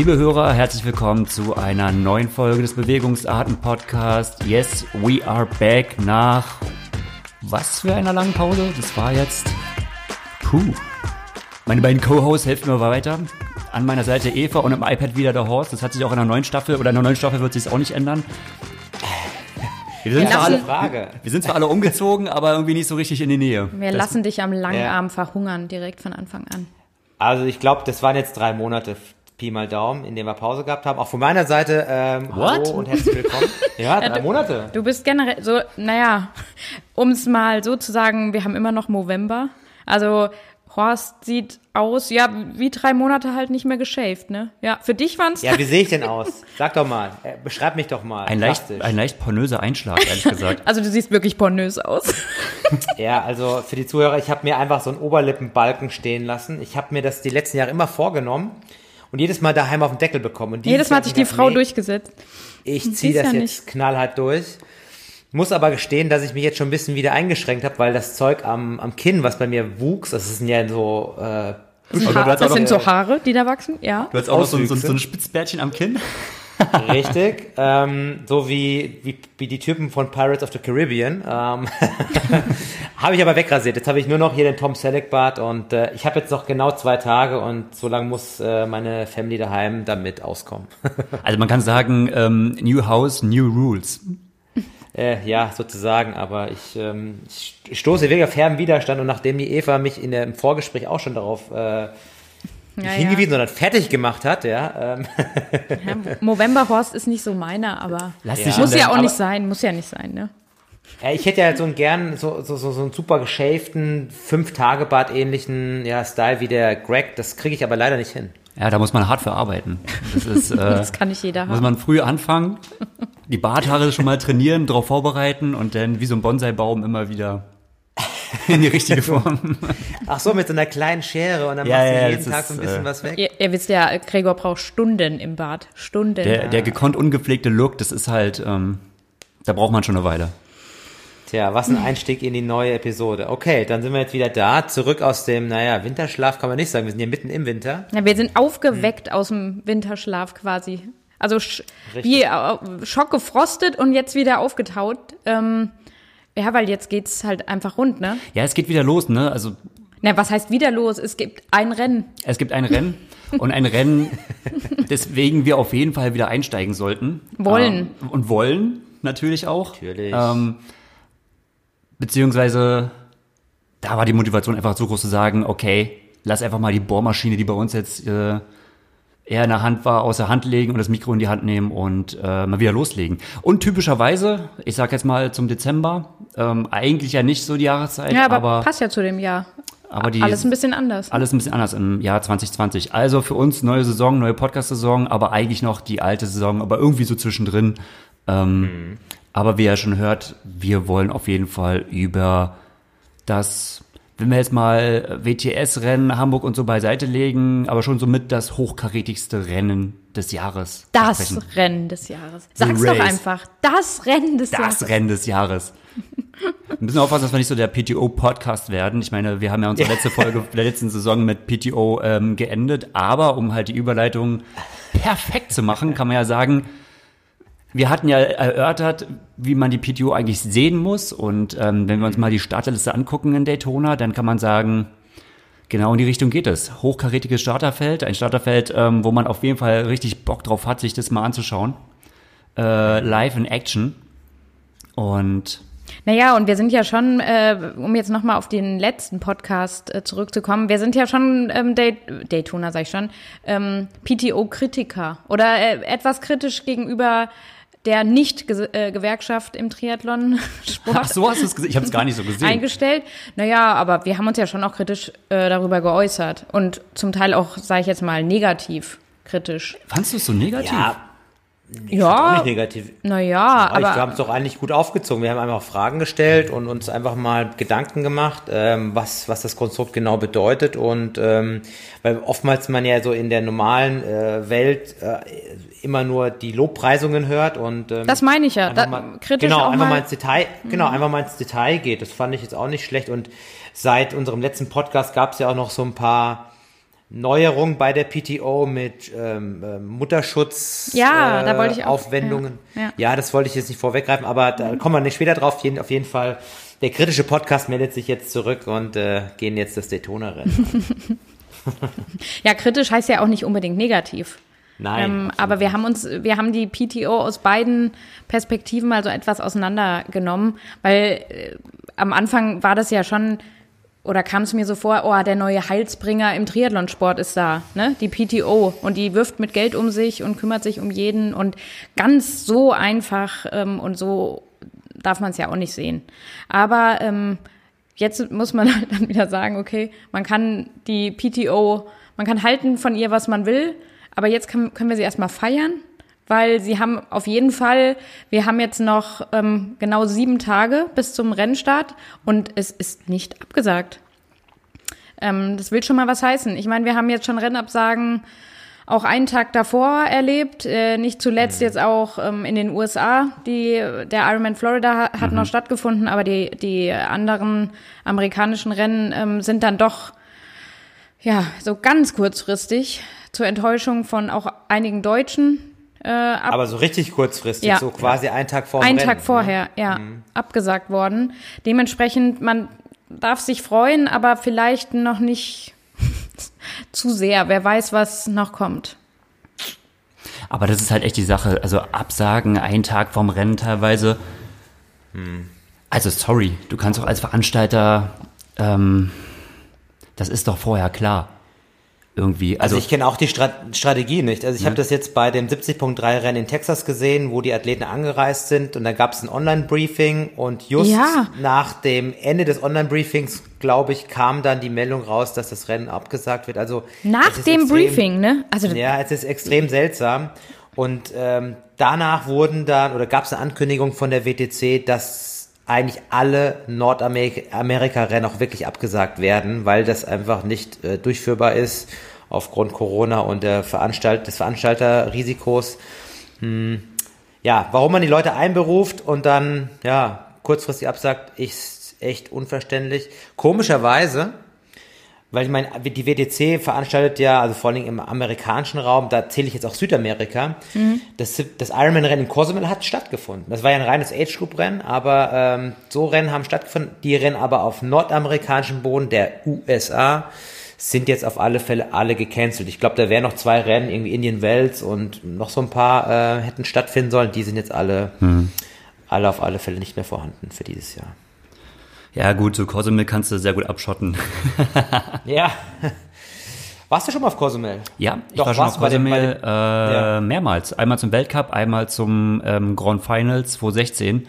Liebe Hörer, herzlich willkommen zu einer neuen Folge des Bewegungsarten-Podcasts. Yes, we are back nach was für einer langen Pause? Das war jetzt. Puh. Meine beiden Co-Hosts helfen mir weiter. An meiner Seite Eva und im iPad wieder der Horst. Das hat sich auch in der neuen Staffel oder in der neuen Staffel wird sich auch nicht ändern. Wir sind, Ja, zwar alle, Frage. wir sind zwar alle umgezogen, aber irgendwie nicht so richtig in die Nähe. Wir lassen dich am Langarm verhungern, direkt von Anfang an. Also ich glaube, das waren jetzt drei Monate, Pi mal Daumen, in denen wir Pause gehabt haben. Auch von meiner Seite, ähm, What? hallo und herzlich willkommen. Ja, drei Monate. Du bist generell so, naja, um es mal so zu sagen, wir haben immer noch November. Also Horst sieht aus, ja, wie drei Monate halt nicht mehr geshaved, ne? Ja, für dich waren's. Ja, wie sehe ich denn aus? Sag doch mal, äh, beschreib mich doch mal. Ein leicht, ein leicht pornöser Einschlag, ehrlich gesagt. Also du siehst wirklich pornös aus. Ja, also für die Zuhörer, ich habe mir einfach so einen Oberlippenbalken stehen lassen. Ich habe mir das die letzten Jahre immer vorgenommen und jedes Mal daheim auf den Deckel bekommen. Und Jedes Mal hat sich die gedacht, Frau nee, durchgesetzt. Ich ziehe das ja jetzt knallhart durch. Muss aber gestehen, dass ich mich jetzt schon ein bisschen wieder eingeschränkt habe, weil das Zeug am, am Kinn, was bei mir wuchs, das sind ja so äh, Das, das sind so Haare, die da wachsen, ja. Du hast auch noch so, ein- so, ein- Auswüchse. so ein Spitzbärtchen am Kinn. Richtig, ähm, so wie, wie, wie die Typen von Pirates of the Caribbean. Ähm, habe ich aber wegrasiert. Jetzt habe ich nur noch hier den Tom Selleck Bart und äh, ich habe jetzt noch genau zwei Tage und so lange muss äh, meine Family daheim damit auskommen. Also man kann sagen, ähm, New House, New Rules. äh, ja, sozusagen, aber ich, ähm, ich stoße wirklich auf herben Widerstand und nachdem die Eva mich in der, im Vorgespräch auch schon darauf äh, nicht Ja, hingewiesen, sondern fertig gemacht hat, ja, ähm, ja. November Horst ist nicht so meiner, aber Lass Ja. muss ja auch aber- nicht sein, muss ja nicht sein, ne? Ja, ich hätte ja so einen gern so, so, so, so einen super geschäften, fünf Tage Bart ähnlichen ja, Style wie der Greg. Das kriege ich aber leider nicht hin. Ja, da muss man hart für arbeiten. Das ist, äh, Das kann nicht jeder muss haben. man früh anfangen, die Barthaare schon mal trainieren, darauf vorbereiten und dann wie so ein Bonsai-Baum immer wieder in die richtige Form. Ach so, mit so einer kleinen Schere und dann Ja, machst du ja, jeden Tag ist, so ein bisschen äh, was weg. Ihr, ihr wisst ja, Gregor braucht Stunden im Bad. Stunden. Der, der gekonnt ungepflegte Look, das ist halt, ähm, da braucht man schon eine Weile. Tja, was ein Einstieg in die neue Episode. Okay, dann sind wir jetzt wieder da, zurück aus dem, naja, Winterschlaf kann man nicht sagen, wir sind hier mitten im Winter. ja, wir sind aufgeweckt aus dem Winterschlaf quasi. Also sch wie äh, schockgefrostet und jetzt wieder aufgetaut. Ähm, ja, weil jetzt geht's halt einfach rund, ne? Ja, es geht wieder los, ne? Also Na, was heißt wieder los? Es gibt ein Rennen. es gibt ein Rennen und ein Rennen, deswegen wir auf jeden Fall wieder einsteigen sollten. Wollen. Ähm, und wollen natürlich auch. Natürlich. Ähm, beziehungsweise da war die Motivation einfach so groß zu sagen, okay, lass einfach mal die Bohrmaschine, die bei uns jetzt äh, eher in der Hand war, aus der Hand legen und das Mikro in die Hand nehmen und äh, mal wieder loslegen. Und typischerweise, ich sag jetzt mal zum Dezember, ähm, eigentlich ja nicht so die Jahreszeit, Ja, aber, aber, passt ja zu dem Jahr. aber die Alles ein bisschen anders. alles ein bisschen anders im Jahr 2020. Also für uns neue Saison, neue Podcast-Saison, aber eigentlich noch die alte Saison, aber irgendwie so zwischendrin. Ähm, Aber wie ihr schon hört, wir wollen auf jeden Fall über das, wenn wir jetzt mal WTS-Rennen Hamburg und so beiseite legen, aber schon somit das hochkarätigste Rennen des Jahres. Das sprechen. Rennen des Jahres. Sag's doch einfach. Das Rennen des Jahres. Das Rennen des Jahres. Wir müssen aufpassen, dass wir nicht so der PTO-Podcast werden. Ich meine, wir haben ja unsere letzte Folge der letzten Saison mit PTO ähm, geendet, aber um halt die Überleitung perfekt zu machen, kann man ja sagen, wir hatten ja erörtert, wie man die PTO eigentlich sehen muss. Und ähm, wenn wir uns mal die Starterliste angucken in Daytona, dann kann man sagen, genau in die Richtung geht es. Hochkarätiges Starterfeld, ein Starterfeld, ähm, wo man auf jeden Fall richtig Bock drauf hat, sich das mal anzuschauen. Äh, live in Action. Und Naja, und wir sind ja schon, äh, um jetzt nochmal auf den letzten Podcast äh, zurückzukommen, wir sind ja schon ähm, Day Daytona, sag ich schon, ähm, PTO-Kritiker oder äh, etwas kritisch gegenüber der Nicht-Gewerkschaft im Triathlon-Sport ach so hast du es gesehen. Ich habe es gar nicht so gesehen. eingestellt. Naja, aber wir haben uns ja schon auch kritisch äh, darüber geäußert und zum Teil auch, sage ich jetzt mal, negativ kritisch. Fandst du es so negativ? Ja, auch Ja, nicht negativ. naja, Aber ich, wir aber haben es doch eigentlich gut aufgezogen. Wir haben einfach Fragen gestellt und uns einfach mal Gedanken gemacht, ähm, was, was das Konstrukt genau bedeutet. Und ähm, weil oftmals man ja so in der normalen äh, Welt äh, immer nur die Lobpreisungen hört und ähm, das meine ich ja. Da, mal, kritisch genau, auch einfach mal mal. Mhm. ins Detail, genau, einfach mal ins Detail geht. Das fand ich jetzt auch nicht schlecht. Und seit unserem letzten Podcast gab es ja auch noch so ein paar Neuerung bei der PTO mit ähm, äh, Mutterschutz Ja, äh, da wollte ich auch- Aufwendungen. ja, ja. ja, das wollte ich jetzt nicht vorweggreifen, aber da kommen wir nicht später drauf. Jeden, auf jeden Fall, der kritische Podcast meldet sich jetzt zurück und äh, gehen jetzt das Daytona-Rennen. Ja, kritisch heißt ja auch nicht unbedingt negativ. Nein. Ähm, aber wir haben uns, wir haben die PTO aus beiden Perspektiven mal so etwas auseinandergenommen, weil äh, am Anfang war das ja schon, oder kam es mir so vor, oh, der neue Heilsbringer im Triathlonsport ist da, ne? Die PTO. Und die wirft mit Geld um sich und kümmert sich um jeden und ganz so einfach ähm, und so darf man es ja auch nicht sehen. Aber ähm, jetzt muss man halt dann wieder sagen, okay, man kann die PTO, man kann halten von ihr, was man will, aber jetzt kann, können wir sie erstmal feiern, weil sie haben auf jeden Fall, wir haben jetzt noch ähm, genau sieben Tage bis zum Rennstart und es ist nicht abgesagt. Ähm, das will schon mal was heißen. Ich meine, wir haben jetzt schon Rennabsagen auch einen Tag davor erlebt, äh, nicht zuletzt jetzt auch ähm, in den USA. Die, der Ironman Florida ha- hat noch stattgefunden, aber die, die anderen amerikanischen Rennen ähm, sind dann doch ja so ganz kurzfristig zur Enttäuschung von auch einigen Deutschen äh, ab aber so richtig kurzfristig, Ja. so quasi einen Tag vor dem einen Rennen, Tag ne? vorher, ja, abgesagt worden. Dementsprechend, man darf sich freuen, aber vielleicht noch nicht zu sehr. Wer weiß, was noch kommt. Aber das ist halt echt die Sache. Also Absagen einen Tag vorm Rennen teilweise. Also sorry, du kannst doch als Veranstalter, ähm, das ist doch vorher klar. Irgendwie. Also Also, ich kenne auch die Strat Strategie nicht. Also ich habe das jetzt bei dem 70.3 Rennen in Texas gesehen, wo die Athleten angereist sind und da gab es ein Online-Briefing und just Ja. nach dem Ende des Online-Briefings, glaube ich, kam dann die Meldung raus, dass das Rennen abgesagt wird. Also Nach dem extrem- Briefing, ne? Also Ja, es ist extrem seltsam. Und ähm, danach wurden dann, oder gab es eine Ankündigung von der WTC, dass eigentlich alle Nordamerika-Rennen auch wirklich abgesagt werden, weil das einfach nicht äh, durchführbar ist aufgrund Corona und der Veranstalt des Veranstalterrisikos. Hm, ja, warum man die Leute einberuft und dann ja kurzfristig absagt, ist echt unverständlich. Komischerweise, weil ich meine, die WTC veranstaltet ja, also vor allem im amerikanischen Raum, da zähle ich jetzt auch Südamerika, das, das Ironman-Rennen in Cozumel hat stattgefunden. Das war ja ein reines Age-Group-Rennen, aber ähm, so Rennen haben stattgefunden. Die Rennen aber auf nordamerikanischem Boden der USA sind jetzt auf alle Fälle alle gecancelt. Ich glaube, da wären noch zwei Rennen, irgendwie Indian Wells und noch so ein paar äh, hätten stattfinden sollen. Die sind jetzt alle, alle auf alle Fälle nicht mehr vorhanden für dieses Jahr. Ja gut, so Cozumel kannst du sehr gut abschotten. Ja. Warst du schon mal auf Cozumel? Ja, ich Doch, war schon auf du bei dem- Cozumel bei dem- äh, Ja. mehrmals. Einmal zum Weltcup, einmal zum ähm, Grand Finals 2016.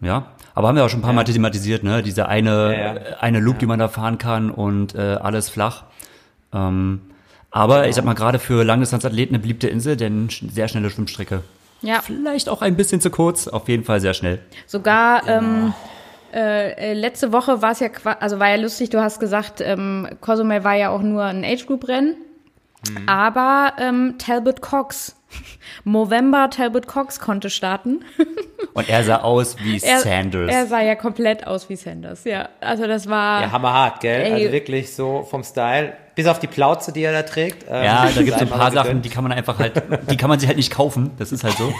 Ja, aber haben wir auch schon ein paar Mal thematisiert, ne? Diese eine, Ja, ja. äh, eine Loop, die man da fahren kann und äh, alles flach. Ähm, aber ich sag mal, gerade für Langdistanzathleten eine beliebte Insel, denn sehr schnelle Schwimmstrecke. ja, Vielleicht auch ein bisschen zu kurz, auf jeden Fall sehr schnell. sogar ähm, äh, äh, letzte Woche war es ja, also war ja lustig, du hast gesagt, ähm, Cozumel war ja auch nur ein Age-Group-Rennen, Mhm. aber ähm, Talbot Cox, Movember Talbot Cox konnte starten. Und er sah aus wie Er, Sanders. er sah ja komplett aus wie Sanders, ja. Also das war, Ja, hammerhart, gell? Ey. Also wirklich so vom Style. Bis auf die Plauze, die er da trägt. Ähm, ja, da gibt es ein paar. Sachen, die kann man einfach halt, die kann man sich halt nicht kaufen. Das ist halt so.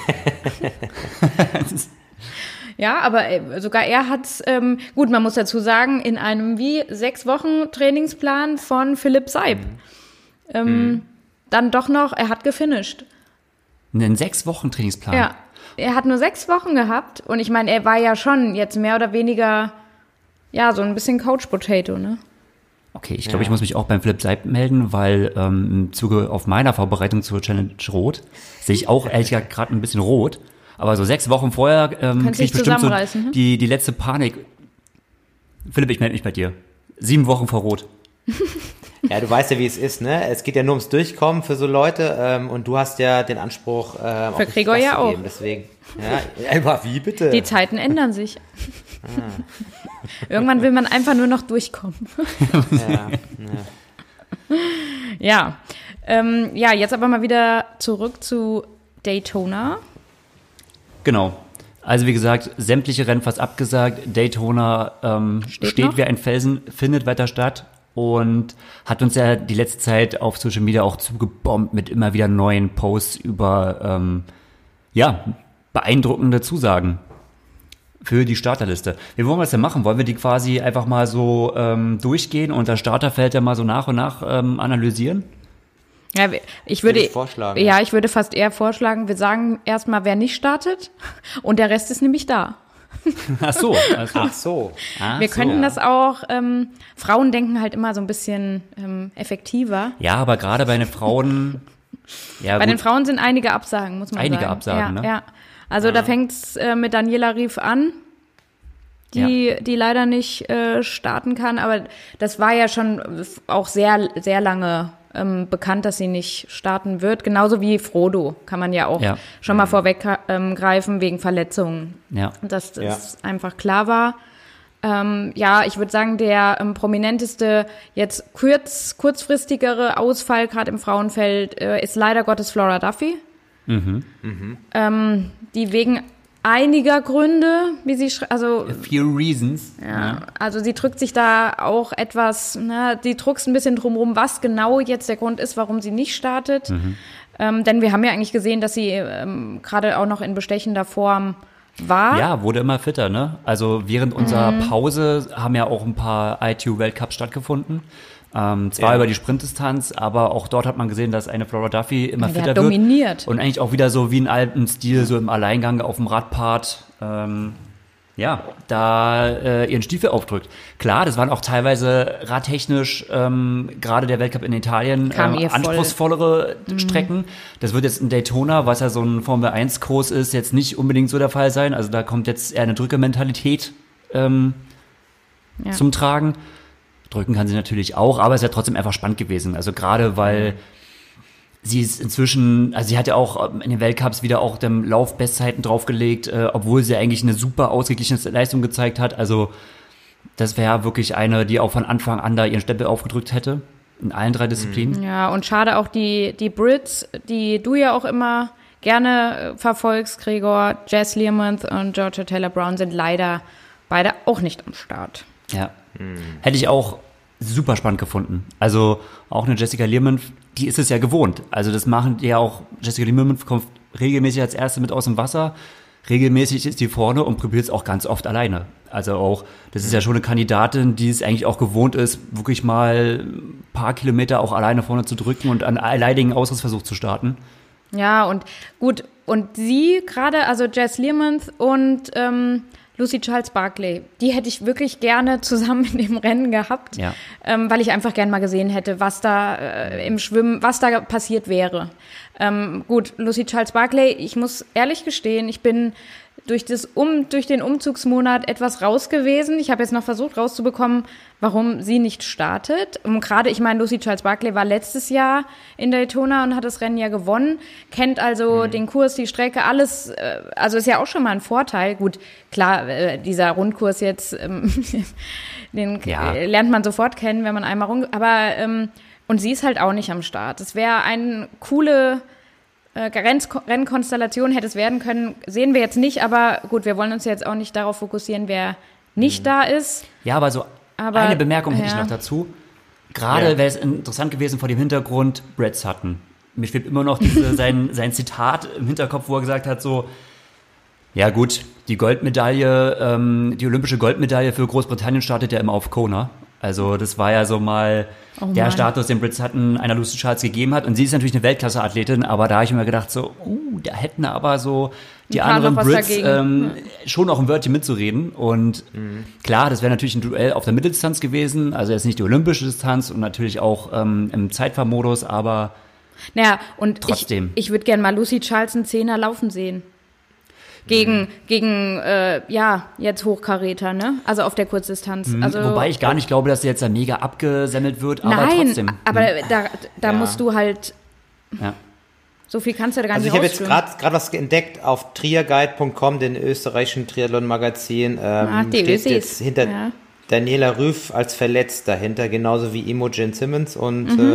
Ja, aber äh, sogar er hat, ähm, gut, man muss dazu sagen, in einem wie sechs Wochen Trainingsplan von Philipp Seib. Mhm. Ähm, Dann doch noch, er hat gefinisht. Einen sechs Wochen Trainingsplan. Ja, er hat nur sechs Wochen gehabt und ich meine, er war ja schon jetzt mehr oder weniger, ja, so ein bisschen Couch Potato, ne? Okay, ich glaube, ich muss mich auch beim Philipp Seib melden, weil ähm, im Zuge auf meiner Vorbereitung zur Challenge Rot sehe ich auch ehrlich gesagt gerade ein bisschen rot. Aber so sechs Wochen vorher ähm, Kannst kriege ich dich bestimmt so zusammenreißen, hm? die, die letzte Panik. Philipp, ich melde mich bei dir. Sieben Wochen vor Rot. Ja, du weißt ja, wie es ist, ne? Es geht ja nur ums Durchkommen für so Leute ähm, und du hast ja den Anspruch, ähm, Für Gregor ja auch. Geben, deswegen. Ja, aber wie bitte? Die Zeiten ändern sich. Irgendwann will man einfach nur noch durchkommen. ja, Ja, ähm, ja, jetzt aber mal wieder zurück zu Daytona. Genau. Also wie gesagt, sämtliche Rennen fast abgesagt. Daytona ähm, Steht steht, wie ein Felsen, findet weiter statt. und hat uns ja die letzte Zeit auf Social Media auch zugebombt mit immer wieder neuen Posts über ähm, ja beeindruckende Zusagen für die Starterliste. Wie wollen wir das denn machen? Wollen wir die quasi einfach mal so ähm, durchgehen und das Starterfeld ja mal so nach und nach ähm, analysieren? Ja, ich würde, Würde ich vorschlagen, ja, ich würde fast eher vorschlagen, wir sagen erstmal, wer nicht startet und der Rest ist nämlich da. Ach so. Also, Ach so. ach wir so. könnten das auch, ähm, Frauen denken halt immer so ein bisschen ähm, effektiver. Ja, aber gerade bei den Frauen. Ja, Bei den gut. Frauen sind einige Absagen, muss man Einige sagen. Absagen, ja, ne? Ja. Also da fängt's äh, mit Daniela Rief an, die, die leider nicht äh, starten kann. Aber das war ja schon auch sehr, sehr lange ähm, bekannt, dass sie nicht starten wird. Genauso wie Frodo kann man ja auch Ja. schon mal vorweggreifen ähm, greifen wegen Verletzungen. Ja. Dass das einfach klar war. Ähm, ja, ich würde sagen, der ähm, prominenteste, jetzt kurz, kurzfristigere Ausfall gerade im Frauenfeld äh, ist leider Gottes Flora Duffy. Ähm, die wegen einiger Gründe, wie sie schre- also Few reasons. ja, also sie drückt sich da auch etwas, na, die druckst ein bisschen drumherum, was genau jetzt der Grund ist, warum sie nicht startet. Ähm, denn wir haben ja eigentlich gesehen, dass sie ähm, gerade auch noch in bestechender Form war. Ja, wurde immer fitter, ne? Also während unserer Mhm. Pause haben ja auch ein paar ITU-Weltcups stattgefunden. Ähm, zwar Ja. über die Sprintdistanz, aber auch dort hat man gesehen, dass eine Flora Duffy immer Ja, fitter hat wird. dominiert. Und eigentlich auch wieder so wie in alten Stil, so im Alleingang auf dem Radpart, ähm, ja, da äh, ihren Stiefel aufdrückt. Klar, das waren auch teilweise radtechnisch, ähm, gerade der Weltcup in Italien, ähm, ihr voll. Mhm. anspruchsvollere Strecken. Das wird jetzt in Daytona, was ja so ein Formel-1-Kurs ist, jetzt nicht unbedingt so der Fall sein. Also da kommt jetzt eher eine Drückementalität ähm, Ja. zum Tragen. Drücken kann sie natürlich auch, aber es ist ja trotzdem einfach spannend gewesen. Also gerade weil sie ist inzwischen, also sie hat ja auch ähm, in den Weltcups wieder auch dem Lauf Bestzeiten draufgelegt, äh, obwohl sie eigentlich eine super ausgeglichene Leistung gezeigt hat. Also das wäre wirklich eine, die auch von Anfang an da ihren Stempel aufgedrückt hätte. In allen drei Disziplinen. Ja, und schade auch die, die Brits, die du ja auch immer gerne äh, verfolgst, Gregor, Jess Learmonth und Georgia Taylor Brown sind leider beide auch nicht am Start. Ja. Hätte ich auch super spannend gefunden. Also auch eine Jessica Learman, die ist es ja gewohnt. Also das machen ja auch, Jessica Learman kommt regelmäßig als Erste mit aus dem Wasser. Regelmäßig ist die vorne und probiert es auch ganz oft alleine. Also auch, das ist ja schon eine Kandidatin, die es eigentlich auch gewohnt ist, wirklich mal ein paar Kilometer auch alleine vorne zu drücken und einen alleinigen Ausrissversuch zu starten. Ja, und gut, und sie gerade, also Jess Learmonth und ähm, Lucy Charles Barclay, die hätte ich wirklich gerne zusammen in dem Rennen gehabt, Ja. ähm, weil ich einfach gern mal gesehen hätte, was da äh, im Schwimmen, was da passiert wäre. Ähm, gut, Lucy Charles Barclay, ich muss ehrlich gestehen, ich bin durch, das um, durch den Umzugsmonat etwas raus gewesen. Ich habe jetzt noch versucht rauszubekommen, warum sie nicht startet. Und gerade, ich meine, Lucy Charles Barclay war letztes Jahr in Daytona und hat das Rennen ja gewonnen, kennt also den Kurs, die Strecke, alles, äh, also ist ja auch schon mal ein Vorteil. Gut, klar, äh, dieser Rundkurs jetzt, ähm, den Ja. äh, lernt man sofort kennen, wenn man einmal rum, aber ähm, und sie ist halt auch nicht am Start. Es wäre eine coole äh, Rennkonstellation hätte es werden können, sehen wir jetzt nicht, aber gut, wir wollen uns jetzt auch nicht darauf fokussieren, wer nicht da ist. Ja, aber so Aber, eine Bemerkung hätte ich ja. noch dazu. Gerade Ja. wäre es interessant gewesen vor dem Hintergrund Brett Sutton. Mir schwebt immer noch diese, sein, sein Zitat im Hinterkopf, wo er gesagt hat so, ja gut, die Goldmedaille, ähm, die olympische Goldmedaille für Großbritannien startet ja immer auf Kona. Also das war ja so mal Oh der. Status, den Brett Sutton einer Lucy Charles gegeben hat. Und sie ist natürlich eine Weltklasse-Athletin, aber da habe ich mir gedacht so, uh, da hätten aber so die anderen Brits ähm, schon auch ein Wörtchen mitzureden. Und klar, das wäre natürlich ein Duell auf der Mitteldistanz gewesen, also jetzt nicht die olympische Distanz und natürlich auch ähm, im Zeitfahrmodus, aber Naja, und Trotzdem. ich, ich würde gern mal Lucy Charles einen Zehner laufen sehen. Gegen, gegen äh, ja, jetzt Hochkaräter, ne? Also auf der Kurzdistanz. Also, Mhm. wobei ich gar nicht glaube, dass sie jetzt da mega abgesemmelt wird, aber Nein, trotzdem. aber da, da Ja. musst du halt, Ja. so viel kannst du da gar Also ich nicht habe jetzt gerade gerade was entdeckt auf triaguide.com, den österreichischen Triathlon-Magazin. Ähm, Ach, die steht Ösis. jetzt hinter Ja. Daniela Rüff als verletzt dahinter, genauso wie Imogen Simmons und Mhm.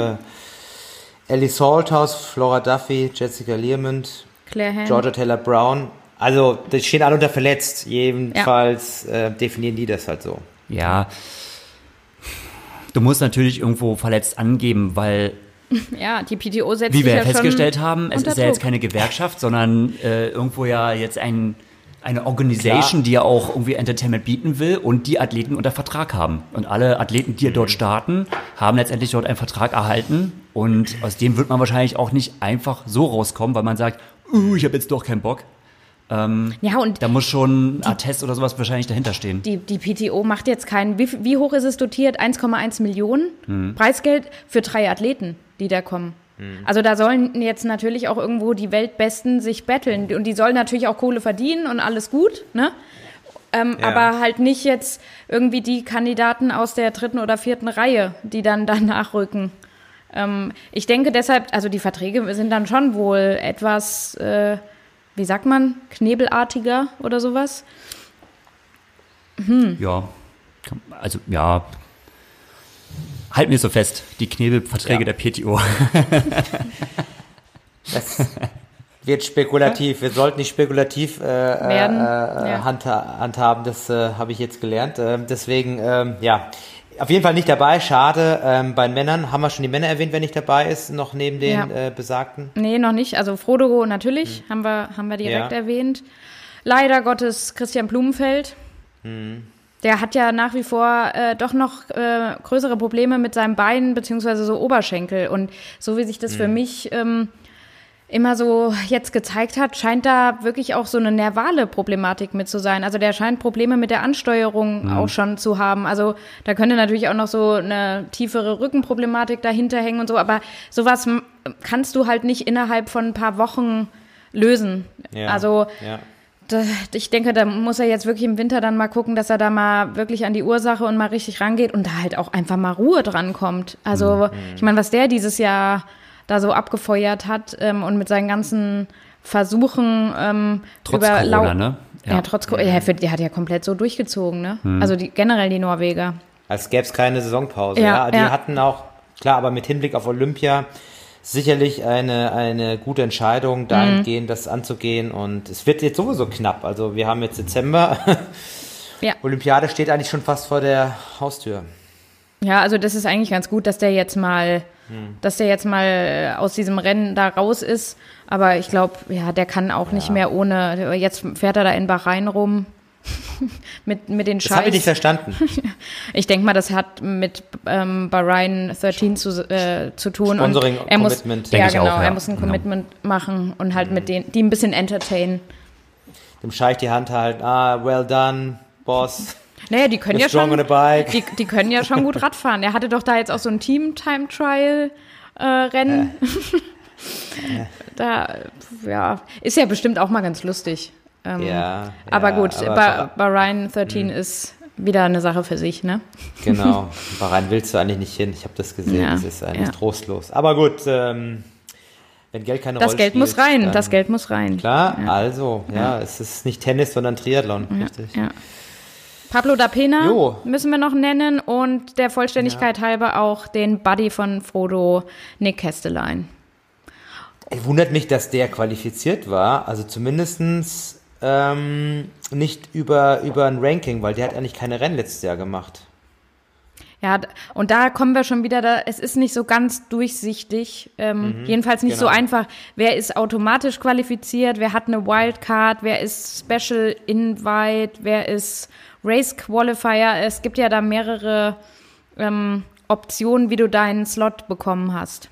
äh, Ellie Salthouse, Flora Duffy, Jessica Learmond, Claire Hand. Georgia Taylor Brown. Also, die stehen alle unter verletzt. Jedenfalls äh, definieren die das halt so. Ja. du musst natürlich irgendwo verletzt angeben, weil, Ja, die PTO setzt wie wir ja ja festgestellt schon haben, es ist ja jetzt keine Gewerkschaft, sondern äh, irgendwo ja jetzt ein, eine Organisation, Klar. die ja auch irgendwie Entertainment bieten will und die Athleten unter Vertrag haben. Und alle Athleten, die dort starten, haben letztendlich dort einen Vertrag erhalten und aus dem wird man wahrscheinlich auch nicht einfach so rauskommen, weil man sagt, uh, ich habe jetzt doch keinen Bock. Ja, und Da muss schon ein Attest oder sowas wahrscheinlich dahinter stehen. die, die PTO macht jetzt keinen. Wie, wie hoch ist es dotiert? 1,1 Millionen Hm. Preisgeld für drei Athleten, die da kommen. Also da sollen jetzt natürlich auch irgendwo die Weltbesten sich betteln. Und die sollen natürlich auch Kohle verdienen und alles gut, ne? Ähm, Ja. Aber halt nicht jetzt irgendwie die Kandidaten aus der dritten oder vierten Reihe, die dann danach rücken. Ähm, ich denke deshalb, also die Verträge sind dann schon wohl etwas, äh, wie sagt man, knebelartiger oder sowas. Ja, also ja, halten wir so fest, die Knebelverträge Ja. der PTO. Das wird spekulativ. Wir sollten nicht spekulativ äh, Werden, äh, äh, ja. handha handhaben. Das äh, habe ich jetzt gelernt. Ähm, deswegen, ähm, ja, auf jeden Fall nicht dabei. Schade. Ähm, bei den Männern haben wir schon die Männer erwähnt, wer nicht dabei ist, noch neben den Ja. äh, besagten. Nee, noch nicht. Also Frodo natürlich, haben, wir, haben wir direkt Hm. Ja. erwähnt. Leider Gottes Christian Blumenfeld. Hm. Der hat ja nach wie vor äh, doch noch äh, größere Probleme mit seinem Bein beziehungsweise so Oberschenkel. Und so wie sich das Hm. für mich ähm, immer so jetzt gezeigt hat, scheint da wirklich auch so eine nervale Problematik mit zu sein. Also der scheint Probleme mit der Ansteuerung auch schon zu haben. Also da könnte natürlich auch noch so eine tiefere Rückenproblematik dahinter hängen und so. Aber sowas kannst du halt nicht innerhalb von ein paar Wochen lösen. Ja. Also ja. da, ich denke, da muss er jetzt wirklich im Winter dann mal gucken, dass er da mal wirklich an die Ursache und mal richtig rangeht und da halt auch einfach mal Ruhe dran kommt. Also, Mhm. ich meine, was der dieses Jahr da so abgefeuert hat ähm, und mit seinen ganzen Versuchen ähm, Trotz über Corona, ne? Ja, trotz Corona. Ja, der hat ja komplett so durchgezogen, ne? Mhm. Also die, generell die Norweger. Als gäbe es keine Saisonpause. Ja, Ja, die ja. hatten auch, klar, aber mit Hinblick auf Olympia sicherlich eine, eine gute Entscheidung, dahingehend das anzugehen. Und es wird jetzt sowieso knapp. Also wir haben jetzt Dezember. Ja. Olympiade steht eigentlich schon fast vor der Haustür. Ja, also das ist eigentlich ganz gut, dass der jetzt mal, Hm. dass der jetzt mal äh, aus diesem Rennen da raus ist. Aber ich glaube, ja, der kann auch nicht mehr ohne. Jetzt fährt er da in Bahrain rum mit mit den Das habe ich nicht Scheiß. verstanden. Ich denke mal, das hat mit ähm, Bahrain 13 zu, äh, zu tun. Sponsoring, und er muss, Commitment. ja genau, auch, ja. er muss ein Genau. Commitment machen und halt mit denen, die ein bisschen entertainen. Dem Scheich die Hand halten. Ah, well done, Boss. Naja, die können You're ja schon, die, die können ja schon gut Radfahren. Er hatte doch da jetzt auch so ein Team-Time-Trial-Rennen. da, ja, ist ja bestimmt auch mal ganz lustig. Ähm, Ja. aber ja, gut, aber Ba- Bahrain 13 ist wieder eine Sache für sich, ne? Genau. Bahrain willst du eigentlich nicht hin. Ich habe das gesehen. Ja, Das ist eigentlich ja. trostlos. Aber gut, ähm, wenn Geld keine Das Rolle Geld spielt. muss rein, das Geld muss rein. Klar, also, ja, es ist nicht Tennis, sondern Triathlon. Richtig. Ja. Pablo da Pena Jo. müssen wir noch nennen und der Vollständigkeit halber auch den Buddy von Frodo, Nick Kestelein. Ey, Wundert mich, dass der qualifiziert war. Also zumindestens ähm, nicht über, über ein Ranking, weil der hat eigentlich keine Rennen letztes Jahr gemacht. Ja, und da kommen wir schon wieder da, es ist nicht so ganz durchsichtig, ähm, jedenfalls nicht so genau. einfach, wer ist automatisch qualifiziert, wer hat eine Wildcard, wer ist Special Invite, wer ist Race Qualifier, es gibt ja da mehrere ähm, Optionen, wie du deinen Slot bekommen hast.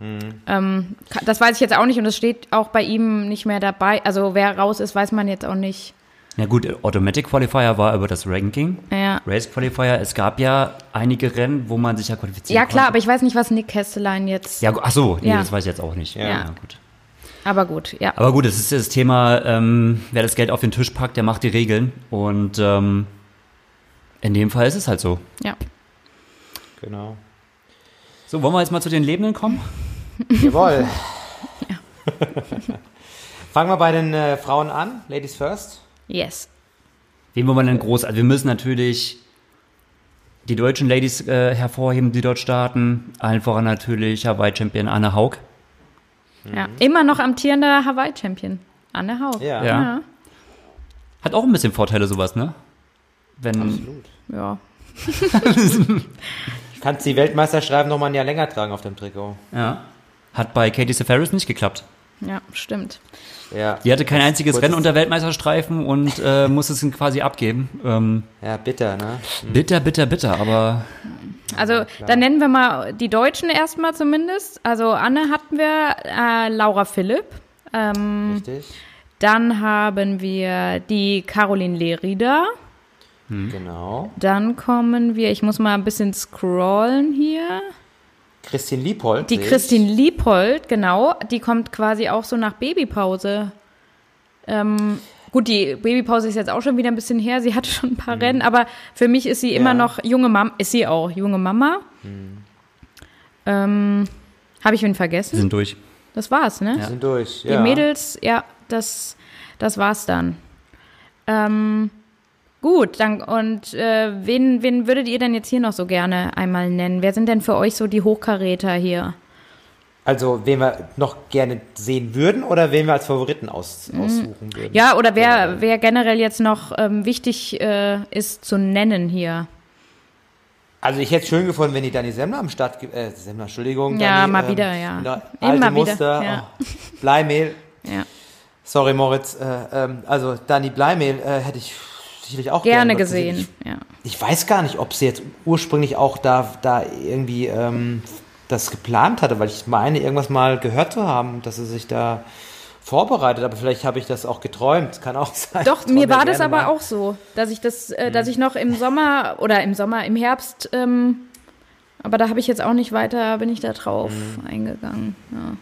Ähm, ka- das weiß ich jetzt auch nicht und es steht auch bei ihm nicht mehr dabei, also wer raus ist, weiß man jetzt auch nicht. Ja gut, Automatic Qualifier war über das Ranking. Ja. Race Qualifier, es gab ja einige Rennen, wo man sich ja qualifizieren Ja klar, aber konnte. ich weiß nicht, was Nick Kestelein jetzt, Ja, ach so, nee, Ja. das weiß ich jetzt auch nicht. Ja. gut. Aber gut, ja. Aber gut, es ist das Thema, ähm, wer das Geld auf den Tisch packt, der macht die Regeln. Und ähm, in dem Fall ist es halt so. ja. Genau. So, wollen wir jetzt mal zu den Lebenden kommen? Jawohl. Fangen wir bei den äh, Frauen an. Ladies first. Yes. Wen wollen wir denn groß? Also wir müssen natürlich die deutschen Ladies äh, hervorheben, die dort starten. Allen voran natürlich Hawaii-Champion Anne Haug. Ja. Immer noch amtierender Hawaii-Champion. Anne Haug. Ja. Ja. Hat auch ein bisschen Vorteile sowas, ne? Wenn, Absolut. Ja. Kannst die Weltmeisterstreifen noch mal ein Jahr länger tragen auf dem Trikot. Ja. Hat bei Katie Seferis nicht geklappt. Ja, stimmt. Ja, Die hatte kein einziges Rennen unter Weltmeisterstreifen und äh, musste es quasi abgeben. Ähm, ja bitter, ne? bitter, bitter, bitter, aber Also dann nennen wir mal die Deutschen erstmal zumindest. Also Anne hatten wir, äh, Laura Philipp. Ähm, Richtig? dann haben wir die Caroline Lerida. Genau. Dann kommen wir, ich muss mal ein bisschen scrollen hier. Christine Liebhold. Die. Christine Liebhold, genau, die kommt quasi auch so nach Babypause. Ähm, gut, die Babypause ist jetzt auch schon wieder ein bisschen her. Sie hatte schon ein paar Rennen, aber für mich ist sie immer Ja. noch junge Mama. Ist sie auch junge Mama? Ähm, Habe ich wen sie vergessen? sind durch. Das war's, ne? Wir sind durch. Die Ja. Mädels, ja, das, das war's dann. Ähm, gut, dann und äh, wen, wen würdet ihr denn jetzt hier noch so gerne einmal nennen? Wer sind denn für euch so die Hochkaräter hier? Also, wen wir noch gerne sehen würden oder wen wir als Favoriten aus, aussuchen würden? Mhm. Ja, oder wer, wer generell jetzt noch ähm, wichtig äh, ist zu nennen hier? Also ich hätte es schön gefunden, wenn die Dani Semmler am Start, äh, Semmler, Entschuldigung. Ja, Dani, mal wieder, ja. wieder Immer Alte wieder, Muster, ja. oh, Bleimehl, Ja. sorry Moritz, äh, ähm, also Dani Bleimehl äh, hätte ich sicherlich auch Gerne dort gesehen, ja. Ich, ich weiß gar nicht, ob sie jetzt ursprünglich auch da, da irgendwie ähm, das geplant hatte, weil ich meine, irgendwas mal gehört zu haben, dass sie sich da vorbereitet, aber vielleicht habe ich das auch geträumt, kann auch sein. Doch, mir war das gerne aber mal. auch so, dass ich das, äh, Mhm. dass ich noch im Sommer oder im Sommer, im Herbst, ähm, aber da habe ich jetzt auch nicht weiter, bin ich da drauf Mhm. eingegangen. Ja.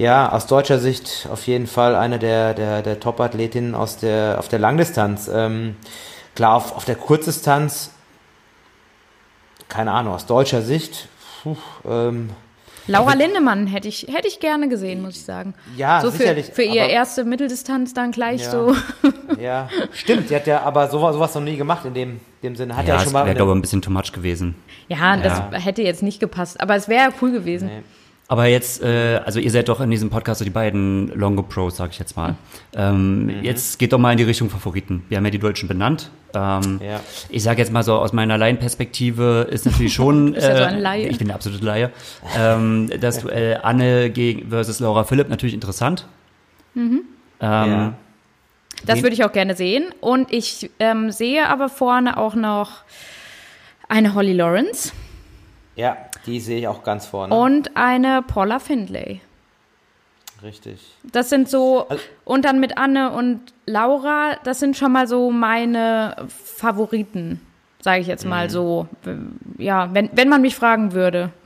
Ja, aus deutscher Sicht auf jeden Fall eine der, der, der Top-Athletinnen aus der, auf der Langdistanz. Ähm, klar, auf, auf der Kurzdistanz, keine Ahnung, aus deutscher Sicht, puh, ähm, Laura Lindemann hätte ich, hätte ich gerne gesehen, muss ich sagen. ja, so für, sicherlich. für ihr aber, erste Mitteldistanz dann gleich Ja. so. Ja, stimmt, sie hat ja aber sowas, sowas noch nie gemacht in dem, dem Sinne. Hat ja, Ja, schon mal. wäre, glaube ich, ein bisschen too much gewesen. Ja, das Ja. hätte jetzt nicht gepasst, aber es wäre cool gewesen. Nee. Aber jetzt, äh, also ihr seid doch in diesem Podcast so die beiden Longo Pros, sag ich jetzt mal. Ähm, Mhm. Jetzt geht doch mal in die Richtung Favoriten. Wir haben ja die Deutschen benannt. Ähm, Ja. Ich sage jetzt mal so aus meiner Laienperspektive ist natürlich schon. bist ja so ein Laie. Ich bin eine absolute Laie. ähm, das Duell Anne gegen versus Laura Philipp natürlich interessant. Mhm. Ähm, Ja. Das würde ich auch gerne sehen. Und ich ähm, sehe aber vorne auch noch eine Holly Lawrence ja, die sehe ich auch ganz vorne. und eine Paula Findlay. Richtig. Das sind so, Also- und dann mit Anne und Laura, das sind schon mal so meine Favoriten, sage ich jetzt mal Mhm. so. Ja, wenn, wenn man mich fragen würde.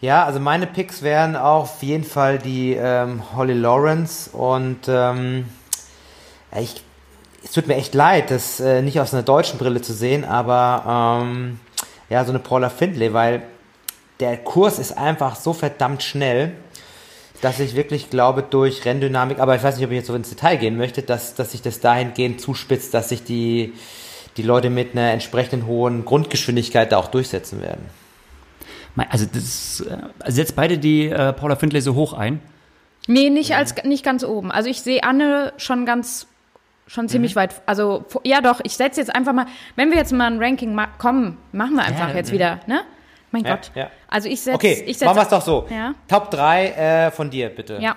Ja, also meine Picks wären auf jeden Fall die ähm, Holly Lawrence und ähm, ich, es tut mir echt leid, das äh, nicht aus einer deutschen Brille zu sehen, aber ähm, ja, so eine Paula Findlay, weil der Kurs ist einfach so verdammt schnell, dass ich wirklich glaube, durch Renndynamik, aber ich weiß nicht, ob ich jetzt so ins Detail gehen möchte, dass, dass sich das dahingehend zuspitzt, dass sich die, die Leute mit einer entsprechenden hohen Grundgeschwindigkeit da auch durchsetzen werden. Also das, äh, also jetzt beide die äh, Paula Findlay so hoch ein. Nee, nicht als nicht ganz oben. Also ich sehe Anne schon ganz schon Mhm. ziemlich weit. Also ja doch, ich setze jetzt einfach mal, wenn wir jetzt mal ein Ranking ma kommen, machen wir einfach Ja, jetzt ja. wieder, ne? Mein Ja, Gott. ja. Also ich setze Okay, ich setz, machen wir es doch so. Top 3 äh, von dir, bitte. Ja.